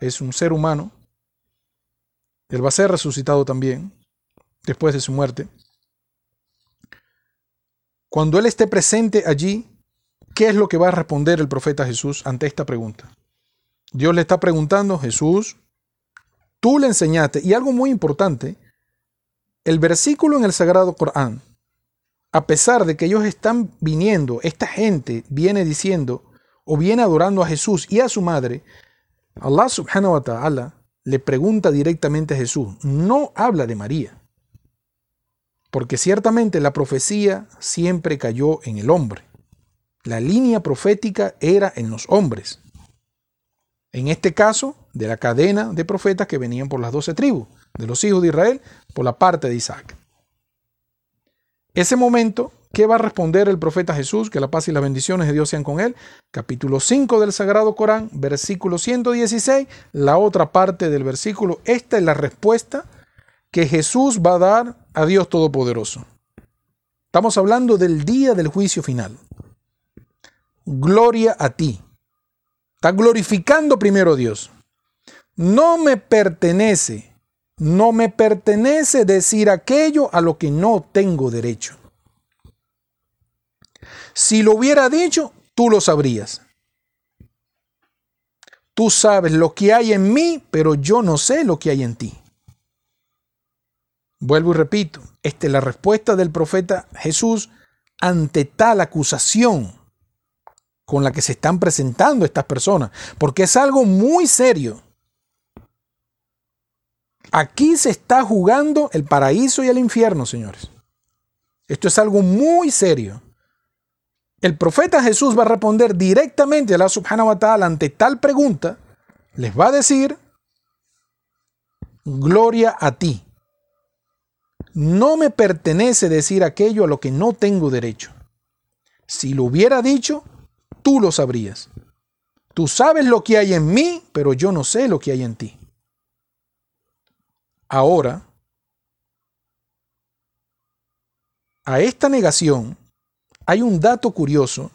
es un ser humano. Él va a ser resucitado también después de su muerte. Cuando Él esté presente allí, ¿qué es lo que va a responder el profeta Jesús ante esta pregunta? Dios le está preguntando, Jesús, tú le enseñaste, y algo muy importante, el versículo en el Sagrado Corán, a pesar de que ellos están viniendo, esta gente viene diciendo o viene adorando a Jesús y a su madre, Allah subhanahu wa ta'ala le pregunta directamente a Jesús, no habla de María, porque ciertamente la profecía siempre cayó en el hombre. La línea profética era en los hombres. En este caso, de la cadena de profetas que venían por las doce tribus, de los hijos de Israel, por la parte de Isaac. Ese momento, ¿qué va a responder el profeta Jesús? Que la paz y las bendiciones de Dios sean con él. Capítulo 5 del Sagrado Corán, versículo 116, la otra parte del versículo. Esta es la respuesta que Jesús va a dar a Dios Todopoderoso. Estamos hablando del día del juicio final gloria a ti. Está glorificando primero Dios. No me pertenece, no me pertenece decir aquello a lo que no tengo derecho. Si lo hubiera dicho, tú lo sabrías. Tú sabes lo que hay en mí, pero yo no sé lo que hay en ti. Vuelvo y repito, esta es la respuesta del profeta Jesús ante tal acusación con la que se están presentando estas personas, porque es algo muy serio. Aquí se está jugando el paraíso y el infierno, señores. Esto es algo muy serio. El profeta Jesús va a responder directamente a la subhanahu wa ta'ala ante tal pregunta. Les va a decir, gloria a ti. No me pertenece decir aquello a lo que no tengo derecho. Si lo hubiera dicho, tú lo sabrías. Tú sabes lo que hay en mí, pero yo no sé lo que hay en ti. Ahora, a esta negación hay un dato curioso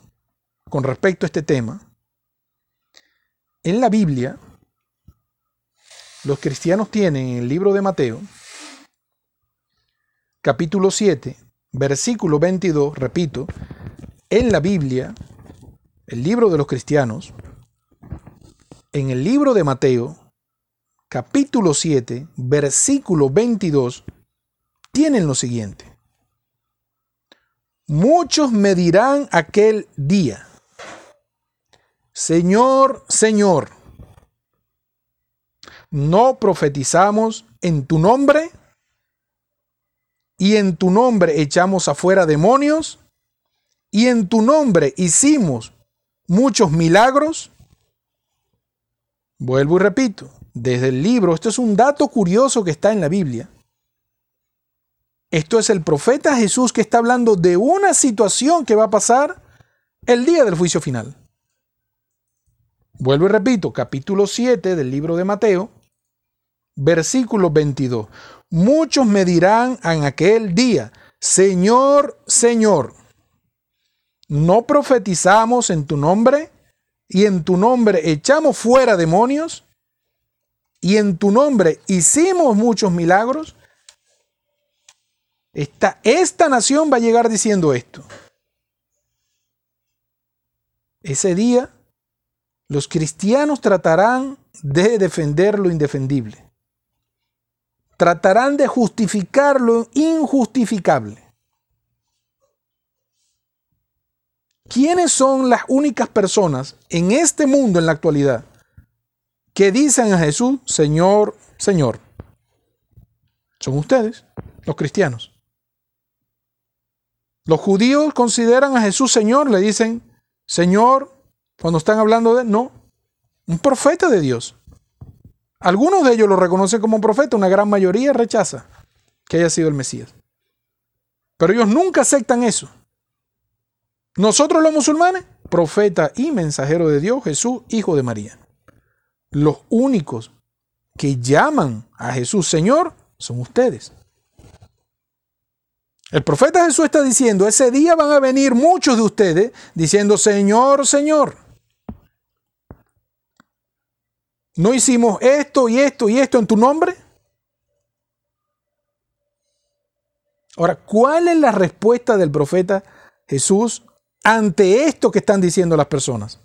con respecto a este tema. En la Biblia, los cristianos tienen en el libro de Mateo, capítulo 7, versículo 22, repito, en la Biblia el libro de los cristianos, en el libro de Mateo, capítulo 7, versículo 22, tienen lo siguiente. Muchos me dirán aquel día, Señor, Señor, ¿no profetizamos en tu nombre? ¿Y en tu nombre echamos afuera demonios? ¿Y en tu nombre hicimos muchos milagros. Vuelvo y repito, desde el libro, esto es un dato curioso que está en la Biblia. Esto es el profeta Jesús que está hablando de una situación que va a pasar el día del juicio final. Vuelvo y repito, capítulo 7 del libro de Mateo, versículo 22. Muchos me dirán en aquel día, Señor, Señor, ¿No profetizamos en tu nombre? ¿Y en tu nombre echamos fuera demonios? ¿Y en tu nombre hicimos muchos milagros? Esta, esta nación va a llegar diciendo esto. Ese día los cristianos tratarán de defender lo indefendible. Tratarán de justificar lo injustificable. ¿Quiénes son las únicas personas en este mundo en la actualidad que dicen a Jesús, Señor, Señor? Son ustedes, los cristianos. Los judíos consideran a Jesús Señor, le dicen, Señor, cuando están hablando de no, un profeta de Dios. Algunos de ellos lo reconocen como profeta, una gran mayoría rechaza que haya sido el Mesías. Pero ellos nunca aceptan eso. Nosotros los musulmanes profeta y mensajero de Dios, Jesús, hijo de María. Los únicos que llaman a Jesús Señor son ustedes. El profeta Jesús está diciendo, ese día van a venir muchos de ustedes diciendo, Señor, Señor. ¿No hicimos esto y esto y esto en tu nombre? Ahora, ¿cuál es la respuesta del profeta Jesús ante esto que están diciendo las personas?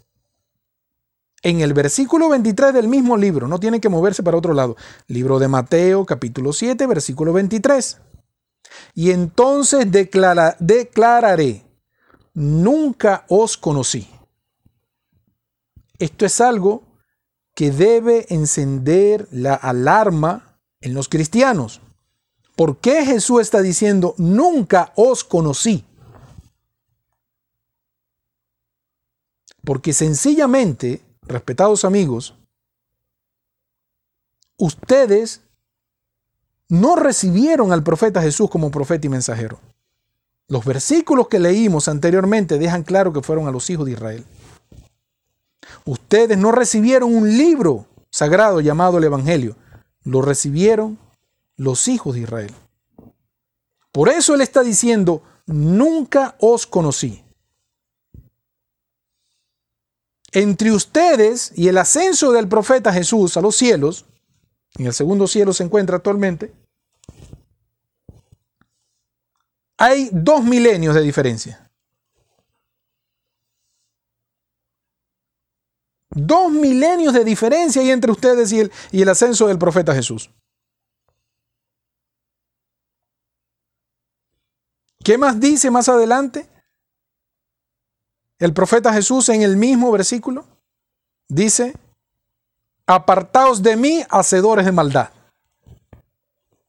En el versículo 23 del mismo libro, no tienen que moverse para otro lado. Libro de Mateo, capítulo 7, versículo 23. Y entonces declara, declararé, nunca os conocí. Esto es algo que debe encender la alarma en los cristianos. ¿Por qué Jesús está diciendo, nunca os conocí? Porque sencillamente, respetados amigos, ustedes no recibieron al profeta Jesús como profeta y mensajero. Los versículos que leímos anteriormente dejan claro que fueron a los hijos de Israel. Ustedes no recibieron un libro sagrado llamado el Evangelio, lo recibieron los hijos de Israel. Por eso Él está diciendo, nunca os conocí. Entre ustedes y el ascenso del profeta Jesús a los cielos, en el segundo cielo se encuentra actualmente, hay dos milenios de diferencia. Dos milenios de diferencia hay entre ustedes y el, y el ascenso del profeta Jesús. ¿Qué más dice más adelante? El profeta Jesús en el mismo versículo dice, apartaos de mí, hacedores de maldad.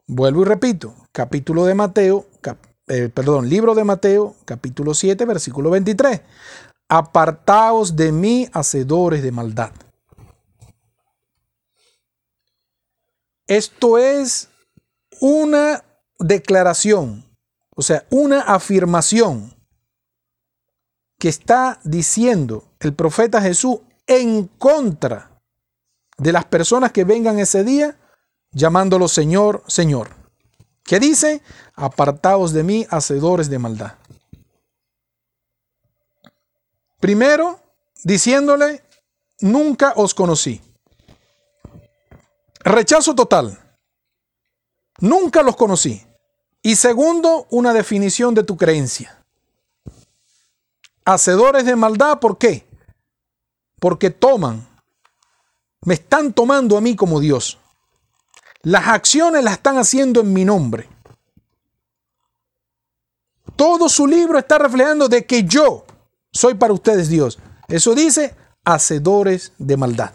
Vuelvo y repito, capítulo de Mateo, eh, perdón, libro de Mateo, capítulo 7, versículo 23. Apartaos de mí, hacedores de maldad. Esto es una declaración o sea, una afirmación que está diciendo el profeta Jesús en contra de las personas que vengan ese día llamándolo Señor, Señor. ¿Qué dice? Apartaos de mí, hacedores de maldad. Primero, diciéndole, nunca os conocí. Rechazo total. Nunca los conocí. Y segundo, una definición de tu creencia. Hacedores de maldad, ¿por qué? Porque toman, me están tomando a mí como Dios. Las acciones las están haciendo en mi nombre. Todo su libro está reflejando de que yo soy para ustedes Dios. Eso dice hacedores de maldad.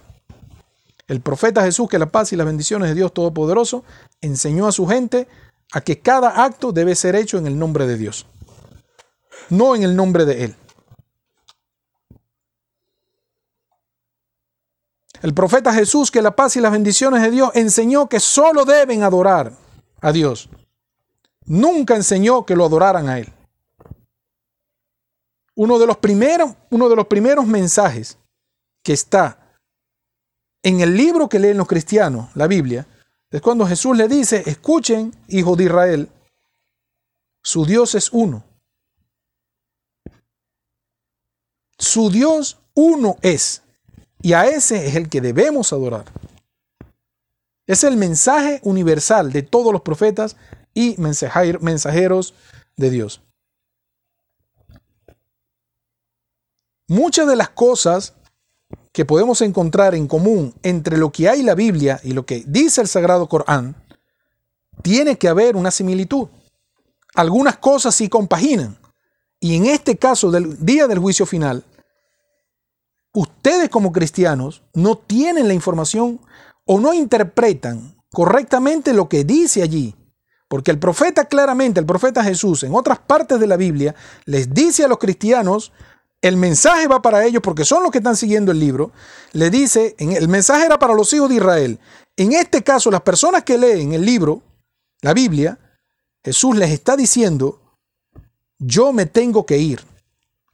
El profeta Jesús, que la paz y las bendiciones de Dios Todopoderoso, enseñó a su gente a que cada acto debe ser hecho en el nombre de Dios, no en el nombre de Él. El profeta Jesús, que la paz y las bendiciones de Dios, enseñó que solo deben adorar a Dios. Nunca enseñó que lo adoraran a Él. Uno de los primeros, uno de los primeros mensajes que está en el libro que leen los cristianos, la Biblia, es cuando Jesús le dice, escuchen, hijos de Israel, su Dios es uno. Su Dios uno es. Y a ese es el que debemos adorar. Es el mensaje universal de todos los profetas y mensajeros de Dios. Muchas de las cosas que podemos encontrar en común entre lo que hay en la Biblia y lo que dice el Sagrado Corán, tiene que haber una similitud. Algunas cosas sí compaginan. Y en este caso del día del juicio final, ustedes como cristianos no tienen la información o no interpretan correctamente lo que dice allí. Porque el profeta claramente, el profeta Jesús, en otras partes de la Biblia, les dice a los cristianos el mensaje va para ellos porque son los que están siguiendo el libro. Le dice, el mensaje era para los hijos de Israel. En este caso, las personas que leen el libro, la Biblia, Jesús les está diciendo, yo me tengo que ir.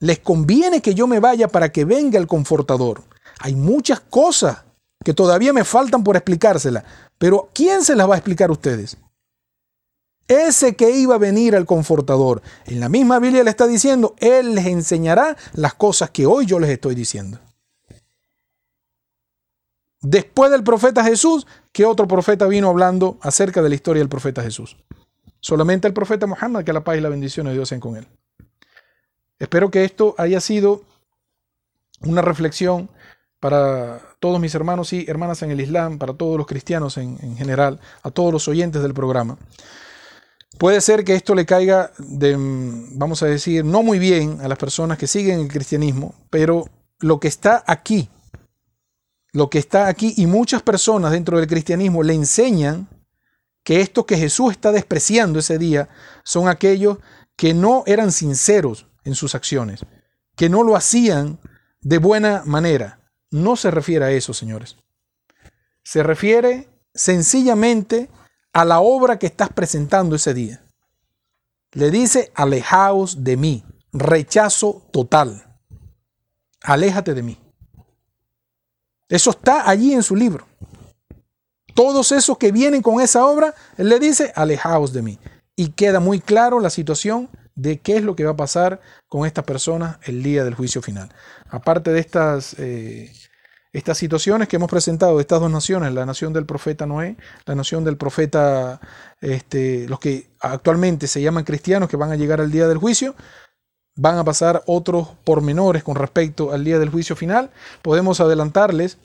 Les conviene que yo me vaya para que venga el confortador. Hay muchas cosas que todavía me faltan por explicárselas, pero ¿quién se las va a explicar a ustedes? Ese que iba a venir al confortador. En la misma Biblia le está diciendo, Él les enseñará las cosas que hoy yo les estoy diciendo. Después del profeta Jesús, ¿qué otro profeta vino hablando acerca de la historia del profeta Jesús? Solamente el profeta Muhammad, que la paz y la bendición de Dios sean con él. Espero que esto haya sido una reflexión para todos mis hermanos y hermanas en el Islam, para todos los cristianos en, en general, a todos los oyentes del programa. Puede ser que esto le caiga de, vamos a decir, no muy bien a las personas que siguen el cristianismo, pero lo que está aquí, lo que está aquí y muchas personas dentro del cristianismo le enseñan que esto que Jesús está despreciando ese día son aquellos que no eran sinceros en sus acciones, que no lo hacían de buena manera. No se refiere a eso, señores. Se refiere sencillamente a la obra que estás presentando ese día. Le dice, alejaos de mí, rechazo total. Aléjate de mí. Eso está allí en su libro. Todos esos que vienen con esa obra, él le dice, alejaos de mí. Y queda muy claro la situación de qué es lo que va a pasar con estas personas el día del juicio final. Aparte de estas eh, estas situaciones que hemos presentado estas dos naciones, la nación del profeta Noé, la nación del profeta, este, los que actualmente se llaman cristianos que van a llegar al día del juicio, van a pasar otros pormenores con respecto al día del juicio final. Podemos adelantarles,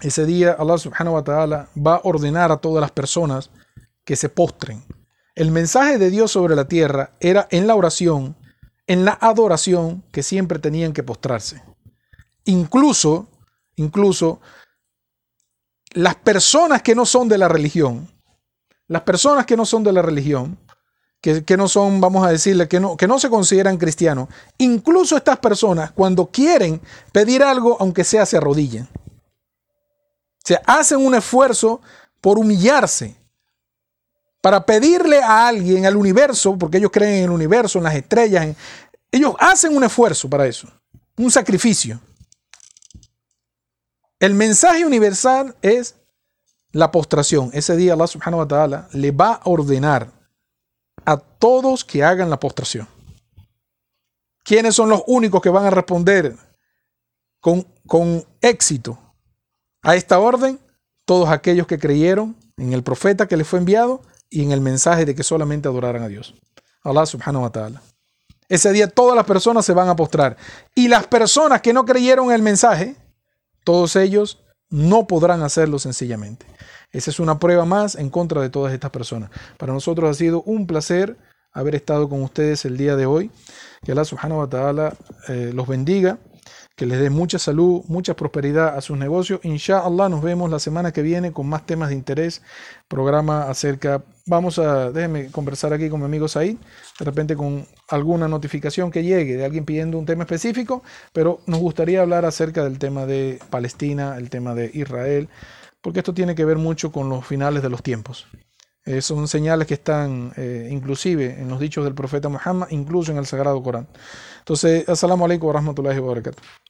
ese día Allah subhanahu wa ta'ala va a ordenar a todas las personas que se postren. El mensaje de Dios sobre la tierra era en la oración, en la adoración, que siempre tenían que postrarse. Incluso incluso las personas que no son de la religión, las personas que no son de la religión, que, no son, vamos a decirle, que no, que no se consideran cristianos, incluso estas personas cuando quieren pedir algo, aunque sea, se arrodillen. O sea, hacen un esfuerzo por humillarse, para pedirle a alguien, al universo, porque ellos creen en el universo, en las estrellas, ellos hacen un esfuerzo para eso, un sacrificio. El mensaje universal es la postración. Ese día Allah subhanahu wa ta'ala le va a ordenar a todos que hagan la postración. ¿Quiénes son los únicos que van a responder con, con éxito a esta orden? Todos aquellos que creyeron en el profeta que les fue enviado y en el mensaje de que solamente adoraran a Dios. Allah subhanahu wa ta'ala. Ese día todas las personas se van a postrar. Y las personas que no creyeron el mensaje, todos ellos no podrán hacerlo sencillamente. Esa es una prueba más en contra de todas estas personas. Para nosotros ha sido un placer haber estado con ustedes el día de hoy. Que Allah subhanahu wa ta'ala eh, los bendiga que les dé mucha salud, mucha prosperidad a sus negocios. Inshallah nos vemos la semana que viene con más temas de interés, programa acerca, vamos a, déjenme conversar aquí con mi amigo Said, de repente con alguna notificación que llegue de alguien pidiendo un tema específico, pero nos gustaría hablar acerca del tema de Palestina, el tema de Israel, porque esto tiene que ver mucho con los finales de los tiempos. Eh, son señales que están eh, inclusive en los dichos del profeta Muhammad, incluso en el Sagrado Corán. Entonces, assalamu alaikum wa rahmatullahi.